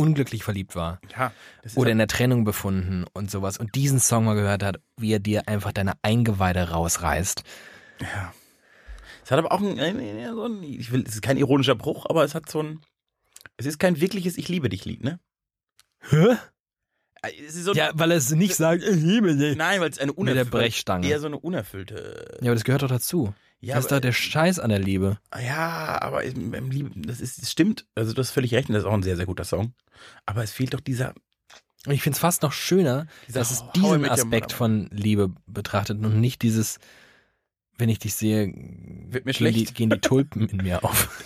unglücklich verliebt war. Ja, oder in der Trennung befunden und sowas und diesen Song mal gehört hat, wie er dir einfach deine Eingeweide rausreißt. Ja. Es hat aber auch ein, so ein ich will, es ist kein ironischer Bruch, aber es hat so ein, es ist kein wirkliches Ich liebe dich Lied, ne? Hä? So ja, weil er es nicht sagt, ich liebe dich. Nein, weil es eine unerfüllte, Mit der Brechstange. eher so eine unerfüllte. Ja, aber das gehört doch dazu. Ja, das ist doch der Scheiß an der Liebe. Ja, aber im Liebe, das ist, das stimmt. Also du hast völlig recht, das ist auch ein sehr, sehr guter Song. Aber es fehlt doch dieser. Ich finde es fast noch schöner, dass es diesen Aspekt von Liebe betrachtet und nicht dieses, wenn ich dich sehe, Wird mir gehen, die, gehen die Tulpen in mir auf.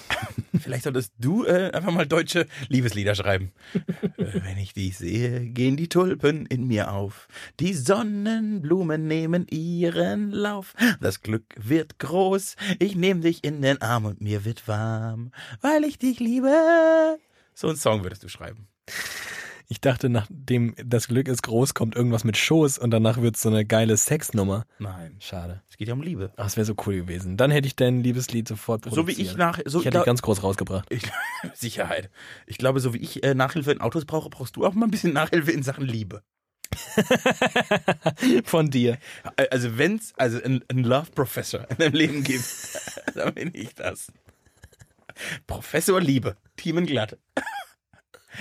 Vielleicht solltest du äh, einfach mal deutsche Liebeslieder schreiben. Äh, wenn ich dich sehe, gehen die Tulpen in mir auf. Die Sonnenblumen nehmen ihren Lauf. Das Glück wird groß. Ich nehme dich in den Arm und mir wird warm, weil ich dich liebe. So einen Song würdest du schreiben. Ich dachte, nachdem das Glück ist groß, kommt irgendwas mit Schoß und danach wird es so eine geile Sexnummer. Nein. Schade. Es geht ja um Liebe. Ach, es wäre so cool gewesen. Dann hätte ich dein Liebeslied sofort produziert. So wie ich nach... So ich hätte dich ganz groß rausgebracht. Ich, Sicherheit. Ich glaube, so wie ich äh, Nachhilfe in Autos brauche, brauchst du auch mal ein bisschen Nachhilfe in Sachen Liebe. Von dir. Äh, also wenn es also einen Love Professor in deinem Leben gibt, dann bin ich das. Professor Liebe, Glatt.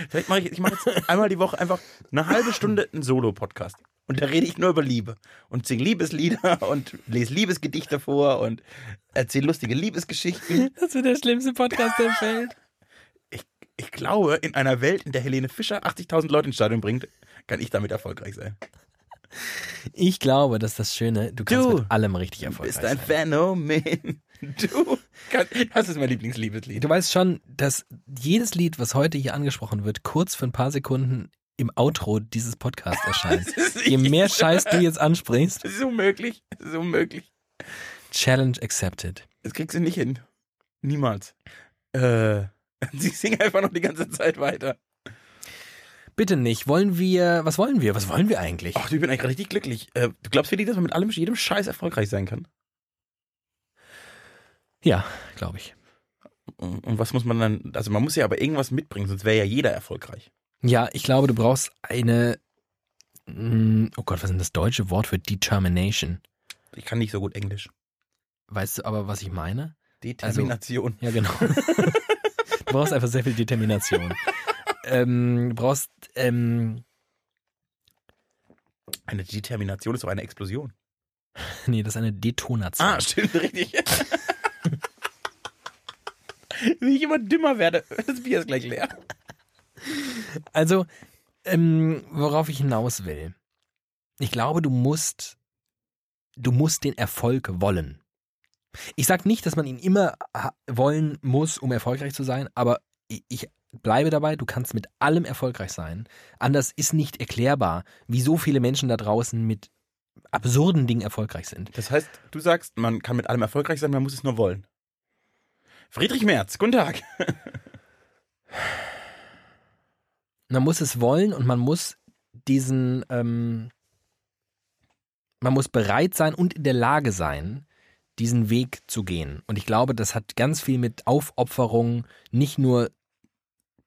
Vielleicht mache ich, ich mache jetzt einmal die Woche einfach eine halbe Stunde einen Solo-Podcast. Und da rede ich nur über Liebe und singe Liebeslieder und lese Liebesgedichte vor und erzähle lustige Liebesgeschichten. Das wird der schlimmste Podcast der Welt. Ich, ich glaube, in einer Welt, in der Helene Fischer 80.000 Leute ins Stadion bringt, kann ich damit erfolgreich sein. Ich glaube, dass das Schöne, du kannst du mit allem richtig erfolgreich sein. Du bist ein Phänomen. Du, das ist mein Lieblingsliebeslied. Du weißt schon, dass jedes Lied, was heute hier angesprochen wird, kurz für ein paar Sekunden im Outro dieses Podcasts erscheint. Je mehr Scheiß du jetzt ansprichst. Das ist unmöglich. Das ist unmöglich. Challenge accepted. Das kriegst du nicht hin. Niemals. Äh, sie singen einfach noch die ganze Zeit weiter. Bitte nicht. Wollen wir, was wollen wir? Was wollen wir eigentlich? Ach, ich bin eigentlich richtig glücklich. Äh, du glaubst wirklich, dass man mit allem, jedem Scheiß erfolgreich sein kann? Ja, glaube ich. Und was muss man dann, also man muss ja aber irgendwas mitbringen, sonst wäre ja jeder erfolgreich. Ja, ich glaube, du brauchst eine, mm, oh Gott, was ist denn das deutsche Wort für Determination? Ich kann nicht so gut Englisch. Weißt du aber, was ich meine? Determination. Also, ja, genau. du brauchst einfach sehr viel Determination. ähm, du brauchst, ähm, eine Determination ist doch eine Explosion. Nee, das ist eine Detonation. Ah, stimmt, richtig. Wie ich immer dümmer werde. Das Bier ist gleich leer. Also, ähm, worauf ich hinaus will. Ich glaube, du musst, du musst den Erfolg wollen. Ich sage nicht, dass man ihn immer wollen muss, um erfolgreich zu sein, aber ich bleibe dabei, du kannst mit allem erfolgreich sein. Anders ist nicht erklärbar, wie so viele Menschen da draußen mit absurden Dingen erfolgreich sind. Das heißt, du sagst, man kann mit allem erfolgreich sein, man muss es nur wollen. Friedrich Merz, guten Tag. man muss es wollen und man muss diesen, ähm, man muss bereit sein und in der Lage sein, diesen Weg zu gehen. Und ich glaube, das hat ganz viel mit Aufopferung, nicht nur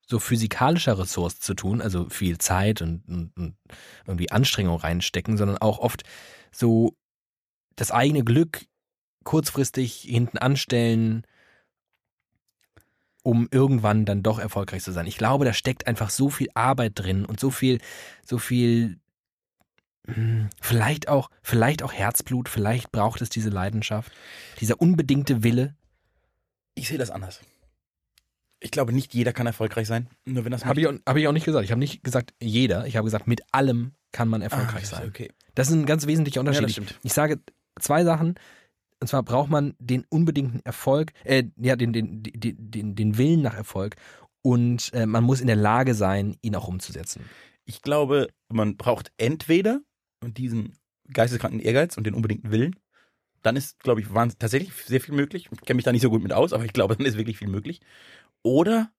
so physikalischer Ressource zu tun, also viel Zeit und, und, und irgendwie Anstrengung reinstecken, sondern auch oft so das eigene Glück kurzfristig hinten anstellen, um irgendwann dann doch erfolgreich zu sein. Ich glaube, da steckt einfach so viel Arbeit drin und so viel, so viel, hm, vielleicht auch, vielleicht auch Herzblut, vielleicht braucht es diese Leidenschaft, dieser unbedingte Wille. Ich sehe das anders. Ich glaube, nicht jeder kann erfolgreich sein, nur wenn das. Habe ich, hab ich auch nicht gesagt. Ich habe nicht gesagt jeder. Ich habe gesagt, mit allem kann man erfolgreich ah, sein. Okay. Das ist ein ganz wesentlicher Unterschied. Ja, ich sage zwei Sachen. Und zwar braucht man den unbedingten Erfolg, äh, ja, den, den, den, den, den Willen nach Erfolg und äh, man muss in der Lage sein, ihn auch umzusetzen. Ich glaube, man braucht entweder diesen geisteskranken Ehrgeiz und den unbedingten Willen. Dann ist, glaube ich, tatsächlich sehr viel möglich. Ich kenne mich da nicht so gut mit aus, aber ich glaube, dann ist wirklich viel möglich. Oder,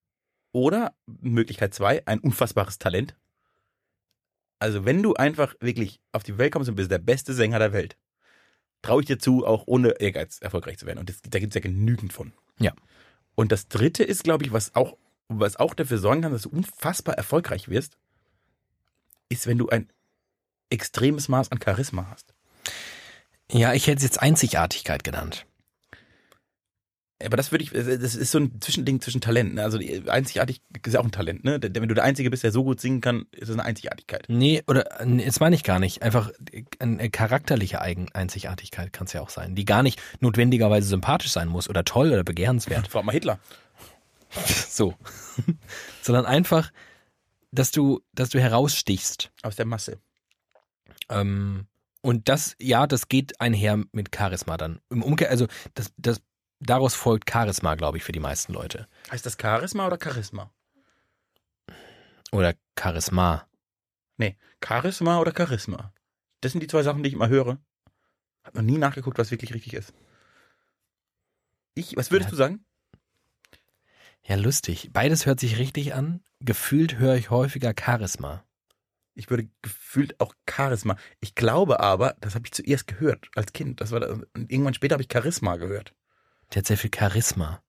oder, Möglichkeit zwei, ein unfassbares Talent. Also, wenn du einfach wirklich auf die Welt kommst und bist der beste Sänger der Welt, traue ich dir zu, auch ohne Ehrgeiz erfolgreich zu werden. Und das, da gibt es ja genügend von. Ja. Und das dritte ist, glaube ich, was auch, was auch dafür sorgen kann, dass du unfassbar erfolgreich wirst, ist, wenn du ein extremes Maß an Charisma hast. Ja, ich hätte es jetzt Einzigartigkeit genannt. Aber das würde ich, das ist so ein Zwischending zwischen Talenten. Ne? Also einzigartig ist ja auch ein Talent, ne? Wenn du der Einzige bist, der so gut singen kann, ist das eine Einzigartigkeit. Nee, oder das meine ich gar nicht. Einfach eine charakterliche Eigen Einzigartigkeit kann es ja auch sein, die gar nicht notwendigerweise sympathisch sein muss oder toll oder begehrenswert. Frag mal Hitler. So. Sondern einfach, dass du, dass du herausstichst. Aus der Masse. Ähm, und das, ja, das geht einher mit Charisma dann. Im Umkehr, also das, das daraus folgt Charisma, glaube ich, für die meisten Leute. Heißt das Charisma oder Charisma? Oder Charisma. Nee, Charisma oder Charisma. Das sind die zwei Sachen, die ich immer höre. Hab noch nie nachgeguckt, was wirklich richtig ist. Ich, was würdest ja. du sagen? Ja, lustig. Beides hört sich richtig an. Gefühlt höre ich häufiger Charisma. Ich würde gefühlt auch Charisma. Ich glaube aber, das habe ich zuerst gehört als Kind. Das war das, irgendwann später habe ich Charisma gehört. Der hat sehr viel Charisma.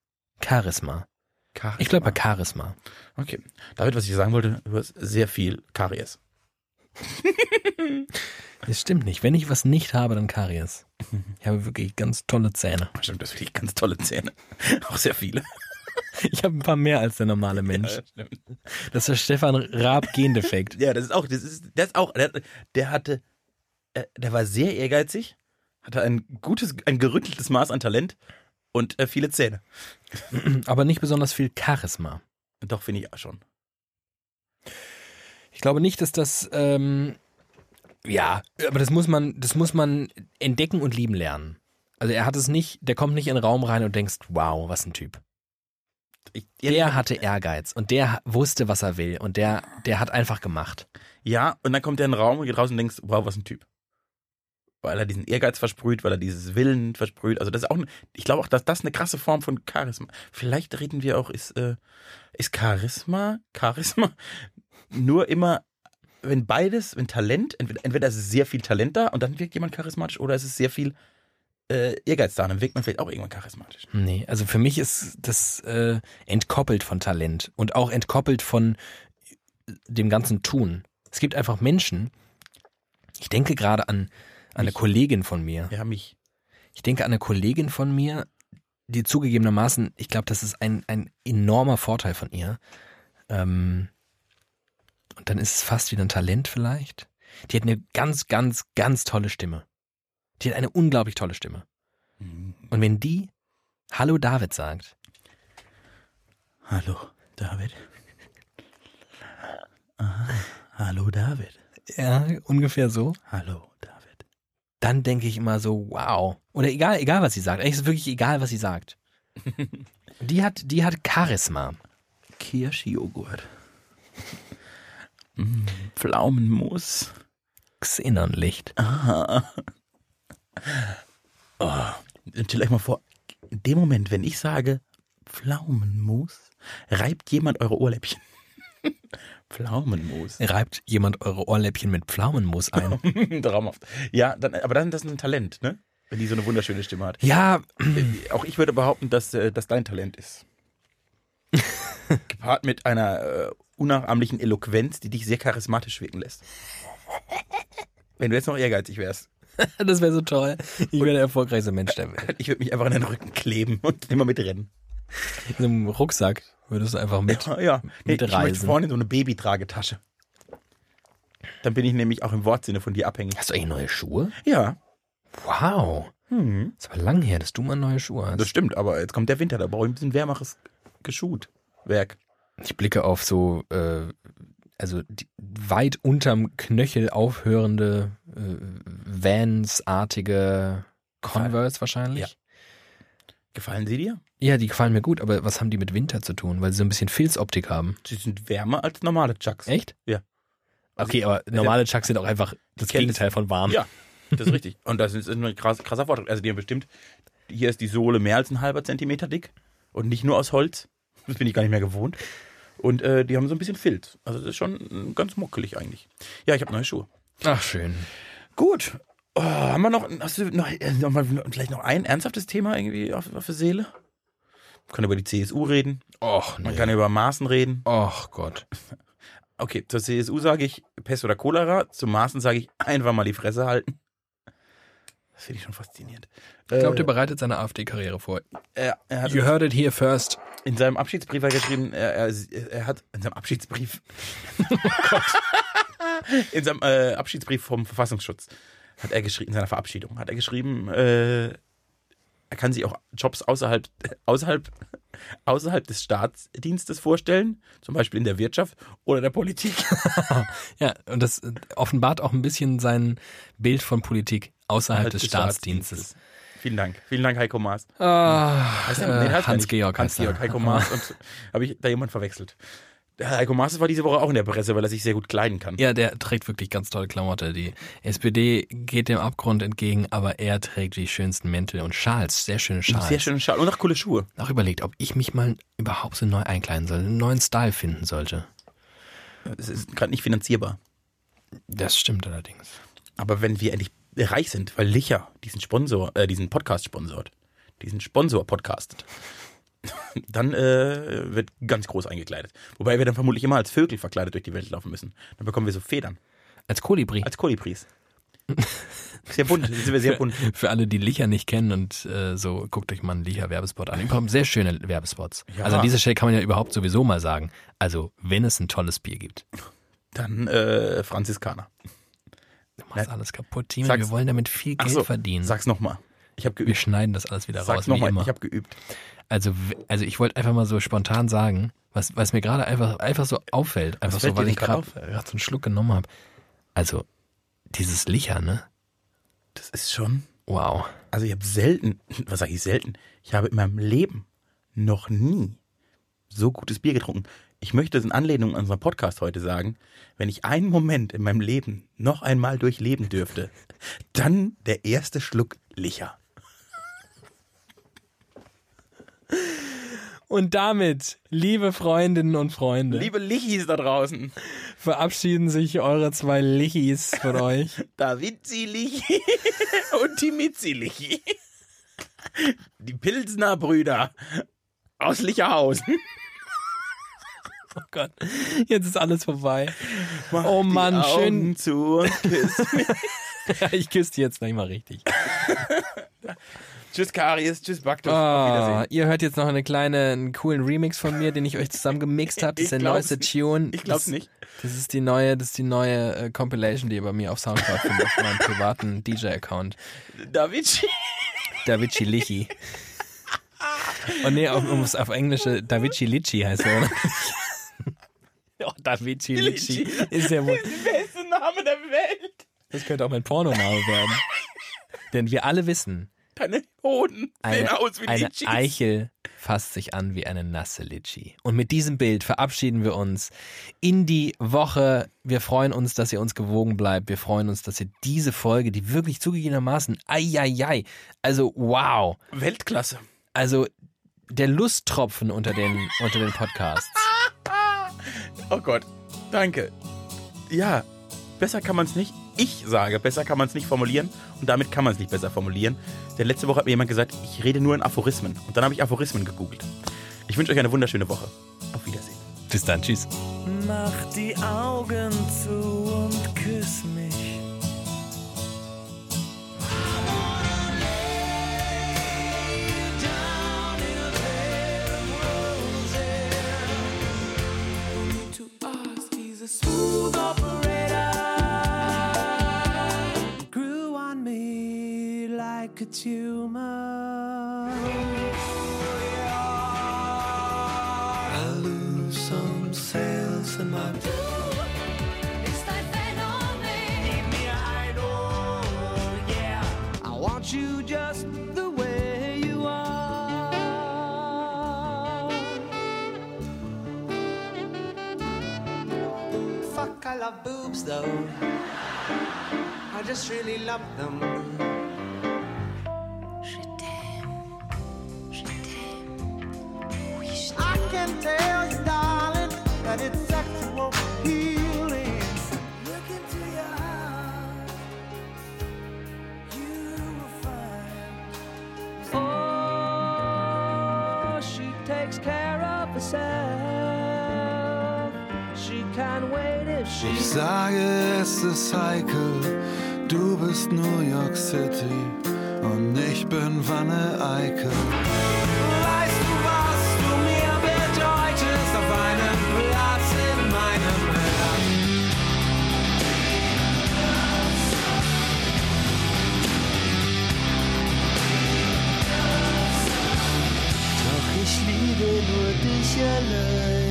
Charisma. Charisma. Ich glaube bei Charisma. Okay. David, was ich sagen wollte, du hast sehr viel Karies. Das stimmt nicht. Wenn ich was nicht habe, dann Karies. Ich habe wirklich ganz tolle Zähne. Stimmt, das wirklich ganz tolle Zähne. Auch sehr viele. Ich habe ein paar mehr als der normale Mensch. Ja, das, das ist der Stefan Raab Gendefekt. Ja, das ist auch, das ist, das ist auch, der, der hatte, äh, der war sehr ehrgeizig, hatte ein gutes, ein gerütteltes Maß an Talent und äh, viele Zähne. Aber nicht besonders viel Charisma. Doch, finde ich auch schon. Ich glaube nicht, dass das, ähm, ja, aber das muss man, das muss man entdecken und lieben lernen. Also er hat es nicht, der kommt nicht in den Raum rein und denkst, wow, was ein Typ. Ich, der hatte Ehrgeiz und der wusste, was er will und der, der hat einfach gemacht. Ja, und dann kommt er in den Raum und geht raus und denkst, wow, was ein Typ weil er diesen Ehrgeiz versprüht, weil er dieses Willen versprüht. Also das ist auch, ich glaube auch, dass das eine krasse Form von Charisma. Vielleicht reden wir auch, ist, äh, ist Charisma, Charisma nur immer, wenn beides, wenn Talent, entweder, entweder ist es sehr viel Talent da und dann wirkt jemand charismatisch oder ist es sehr viel äh, Ehrgeiz da, dann wirkt man vielleicht auch irgendwann charismatisch. Nee, also für mich ist das äh, entkoppelt von Talent und auch entkoppelt von dem ganzen Tun. Es gibt einfach Menschen, ich denke gerade an eine Kollegin von mir. Ja, mich. Ich denke an eine Kollegin von mir, die zugegebenermaßen, ich glaube, das ist ein, ein enormer Vorteil von ihr. Ähm, und dann ist es fast wieder ein Talent vielleicht. Die hat eine ganz, ganz, ganz tolle Stimme. Die hat eine unglaublich tolle Stimme. Mhm. Und wenn die Hallo David sagt. Hallo David. Aha. Hallo David. Ja, ungefähr so. Hallo David dann denke ich immer so, wow. Oder egal, egal was sie sagt. Eigentlich ist es wirklich egal, was sie sagt. die hat, die hat Charisma. Kirschjoghurt. Mm, Pflaumenmus. Xenonlicht. Aha. Oh, stell euch mal vor, in dem Moment, wenn ich sage Pflaumenmus, reibt jemand eure Ohrläppchen. Pflaumenmus. Reibt jemand eure Ohrläppchen mit Pflaumenmus ein? Traumhaft. Ja, dann, aber dann ist das ein Talent, ne? Wenn die so eine wunderschöne Stimme hat. Ja. Äh, auch ich würde behaupten, dass äh, das dein Talent ist. Gepaart mit einer äh, unnachahmlichen Eloquenz, die dich sehr charismatisch wirken lässt. Wenn du jetzt noch ehrgeizig wärst. das wäre so toll. Ich wäre der erfolgreichste Mensch der Welt. Ich würde mich einfach an den Rücken kleben und immer mitrennen. In einem Rucksack würdest du einfach mit, ja, ja. Mitreisen. Ich möchte vorne in so eine Babytragetasche. Dann bin ich nämlich auch im Wortsinne von dir abhängig. Hast du eigentlich neue Schuhe? Ja. Wow. Hm. Das war lang her, dass du mal neue Schuhe hast. Das stimmt, aber jetzt kommt der Winter, da brauche ich ein bisschen wärmeres Geschutwerk. Ich blicke auf so, äh, also weit unterm Knöchel aufhörende äh, Vans-artige Converse wahrscheinlich. Ja. Gefallen sie dir? Ja, die gefallen mir gut, aber was haben die mit Winter zu tun? Weil sie so ein bisschen Filzoptik haben. Sie sind wärmer als normale Chucks. Echt? Ja. Also, okay, aber normale Chucks sind auch einfach das Gegenteil von warm. Ja, das ist richtig. Und das ist ein krass, krasser Vorteil. Also die haben bestimmt, hier ist die Sohle mehr als ein halber Zentimeter dick und nicht nur aus Holz. Das bin ich gar nicht mehr gewohnt. Und äh, die haben so ein bisschen Filz. Also das ist schon ganz muckelig eigentlich. Ja, ich habe neue Schuhe. Ach, schön. Gut. Oh, haben wir noch, hast du noch, äh, noch mal, vielleicht noch ein ernsthaftes Thema irgendwie auf, auf der Seele? Man kann über die CSU reden. Och, nee. Man kann über Maßen reden. Och Gott. Okay, zur CSU sage ich Pest oder Cholera. Zum Maßen sage ich einfach mal die Fresse halten. Das finde ich schon faszinierend. Ich glaube, der bereitet seine AfD-Karriere vor. Er, er you heard it here first. In seinem Abschiedsbrief hat er geschrieben, er, er, er hat in seinem Abschiedsbrief, oh Gott, in seinem äh, Abschiedsbrief vom Verfassungsschutz hat er geschrieben, in seiner Verabschiedung hat er geschrieben, äh, er kann sich auch Jobs außerhalb, außerhalb, außerhalb des Staatsdienstes vorstellen, zum Beispiel in der Wirtschaft oder der Politik. ja, und das offenbart auch ein bisschen sein Bild von Politik außerhalb des, des Staatsdienstes. Staatsdienstes. Vielen Dank. Vielen Dank, Heiko Maas. Ah, heißt der, nee, Hans-Georg. Hans-Georg, Heiko Maas. Und habe ich da jemand verwechselt. Heiko Maas war diese Woche auch in der Presse, weil er sich sehr gut kleiden kann. Ja, der trägt wirklich ganz tolle Klamotte. Die SPD geht dem Abgrund entgegen, aber er trägt die schönsten Mäntel und Schals. Sehr schöne Schals. Sehr schöne Schals und auch coole Schuhe. Auch überlegt, ob ich mich mal überhaupt so neu einkleiden soll, einen neuen Style finden sollte. Es ist gerade nicht finanzierbar. Das stimmt allerdings. Aber wenn wir endlich reich sind, weil Licher diesen Sponsor, äh, diesen Podcast sponsort, diesen Sponsor podcastet, dann äh, wird ganz groß eingekleidet. Wobei wir dann vermutlich immer als Vögel verkleidet durch die Welt laufen müssen. Dann bekommen wir so Federn. Als Kolibri. Als Kolibris. Sehr bunt, sind wir sehr bunt. Für, für alle, die Licher nicht kennen und äh, so, guckt euch mal einen Licher-Werbespot an. Überhaupt sehr schöne Werbespots. Ja. Also an dieser Stelle kann man ja überhaupt sowieso mal sagen, also wenn es ein tolles Bier gibt. Dann äh, Franziskaner. Du machst alles kaputt, Timo. wir wollen damit viel Geld so, verdienen. Sag's nochmal. Ich habe geübt. Wir schneiden das alles wieder Sag's raus. Nochmal, ich habe geübt. Also, also ich wollte einfach mal so spontan sagen, was, was mir gerade einfach, einfach so auffällt. Einfach so, weil ich gerade so einen Schluck genommen habe. Also, dieses Licher, ne? Das ist schon. Wow. Also ich habe selten, was sage ich selten? Ich habe in meinem Leben noch nie so gutes Bier getrunken. Ich möchte es in Anlehnung an unseren Podcast heute sagen, wenn ich einen Moment in meinem Leben noch einmal durchleben dürfte, dann der erste Schluck Licher. Und damit, liebe Freundinnen und Freunde, liebe Lichis da draußen, verabschieden sich eure zwei Lichis von euch. Da Vinci Lichi und die Mitzi Lichi. Die Pilsner Brüder aus Licherhausen. Oh Gott, jetzt ist alles vorbei. Mach oh Mann, schön zu und küss mich. ja, ich küsse jetzt nicht mal richtig. Tschüss Karies, tschüss Baktus. Oh, ihr hört jetzt noch eine kleine, einen coolen Remix von mir, den ich euch zusammen gemixt habe. Das ist der neueste Tune. Ich glaub's nicht. Das ist die neue, das ist die neue äh, Compilation, die ihr bei mir auf Soundcloud findet, auf meinem privaten DJ-Account. Davici. Davici Lichi. Und nee, auf, um auf Englische Davici Lichi heißt er, oder? oh, Davici Lichi ist ja wohl. Das ist der beste Name der Welt. Das könnte auch mein Pornoname werden. Denn wir alle wissen, Deine Hoden sehen aus wie eine Litschis. Eichel fasst sich an wie eine nasse Litschi. Und mit diesem Bild verabschieden wir uns in die Woche. Wir freuen uns, dass ihr uns gewogen bleibt. Wir freuen uns, dass ihr diese Folge, die wirklich zugegebenermaßen, ai, also wow. Weltklasse. Also der Lusttropfen unter den, unter den Podcasts. oh Gott. Danke. Ja, besser kann man es nicht. Ich sage, besser kann man es nicht formulieren und damit kann man es nicht besser formulieren. Denn letzte Woche hat mir jemand gesagt, ich rede nur in Aphorismen. Und dann habe ich Aphorismen gegoogelt. Ich wünsche euch eine wunderschöne Woche. Auf Wiedersehen. Bis dann, tschüss. Mach die Augen zu und küss mich. Smooth operator like a tumor. I lose some sales in my I want you just the way you are. Fuck, I love boobs though. I just really love them. I can tell you, darling, that it's sexual healing. Look into your eyes, you will find. Oh, she takes care of herself. She can wait if she. Ich sage, es ist heikel, du bist New York City und ich bin Wanne Eickel. Doch ich liebe nur dich allein.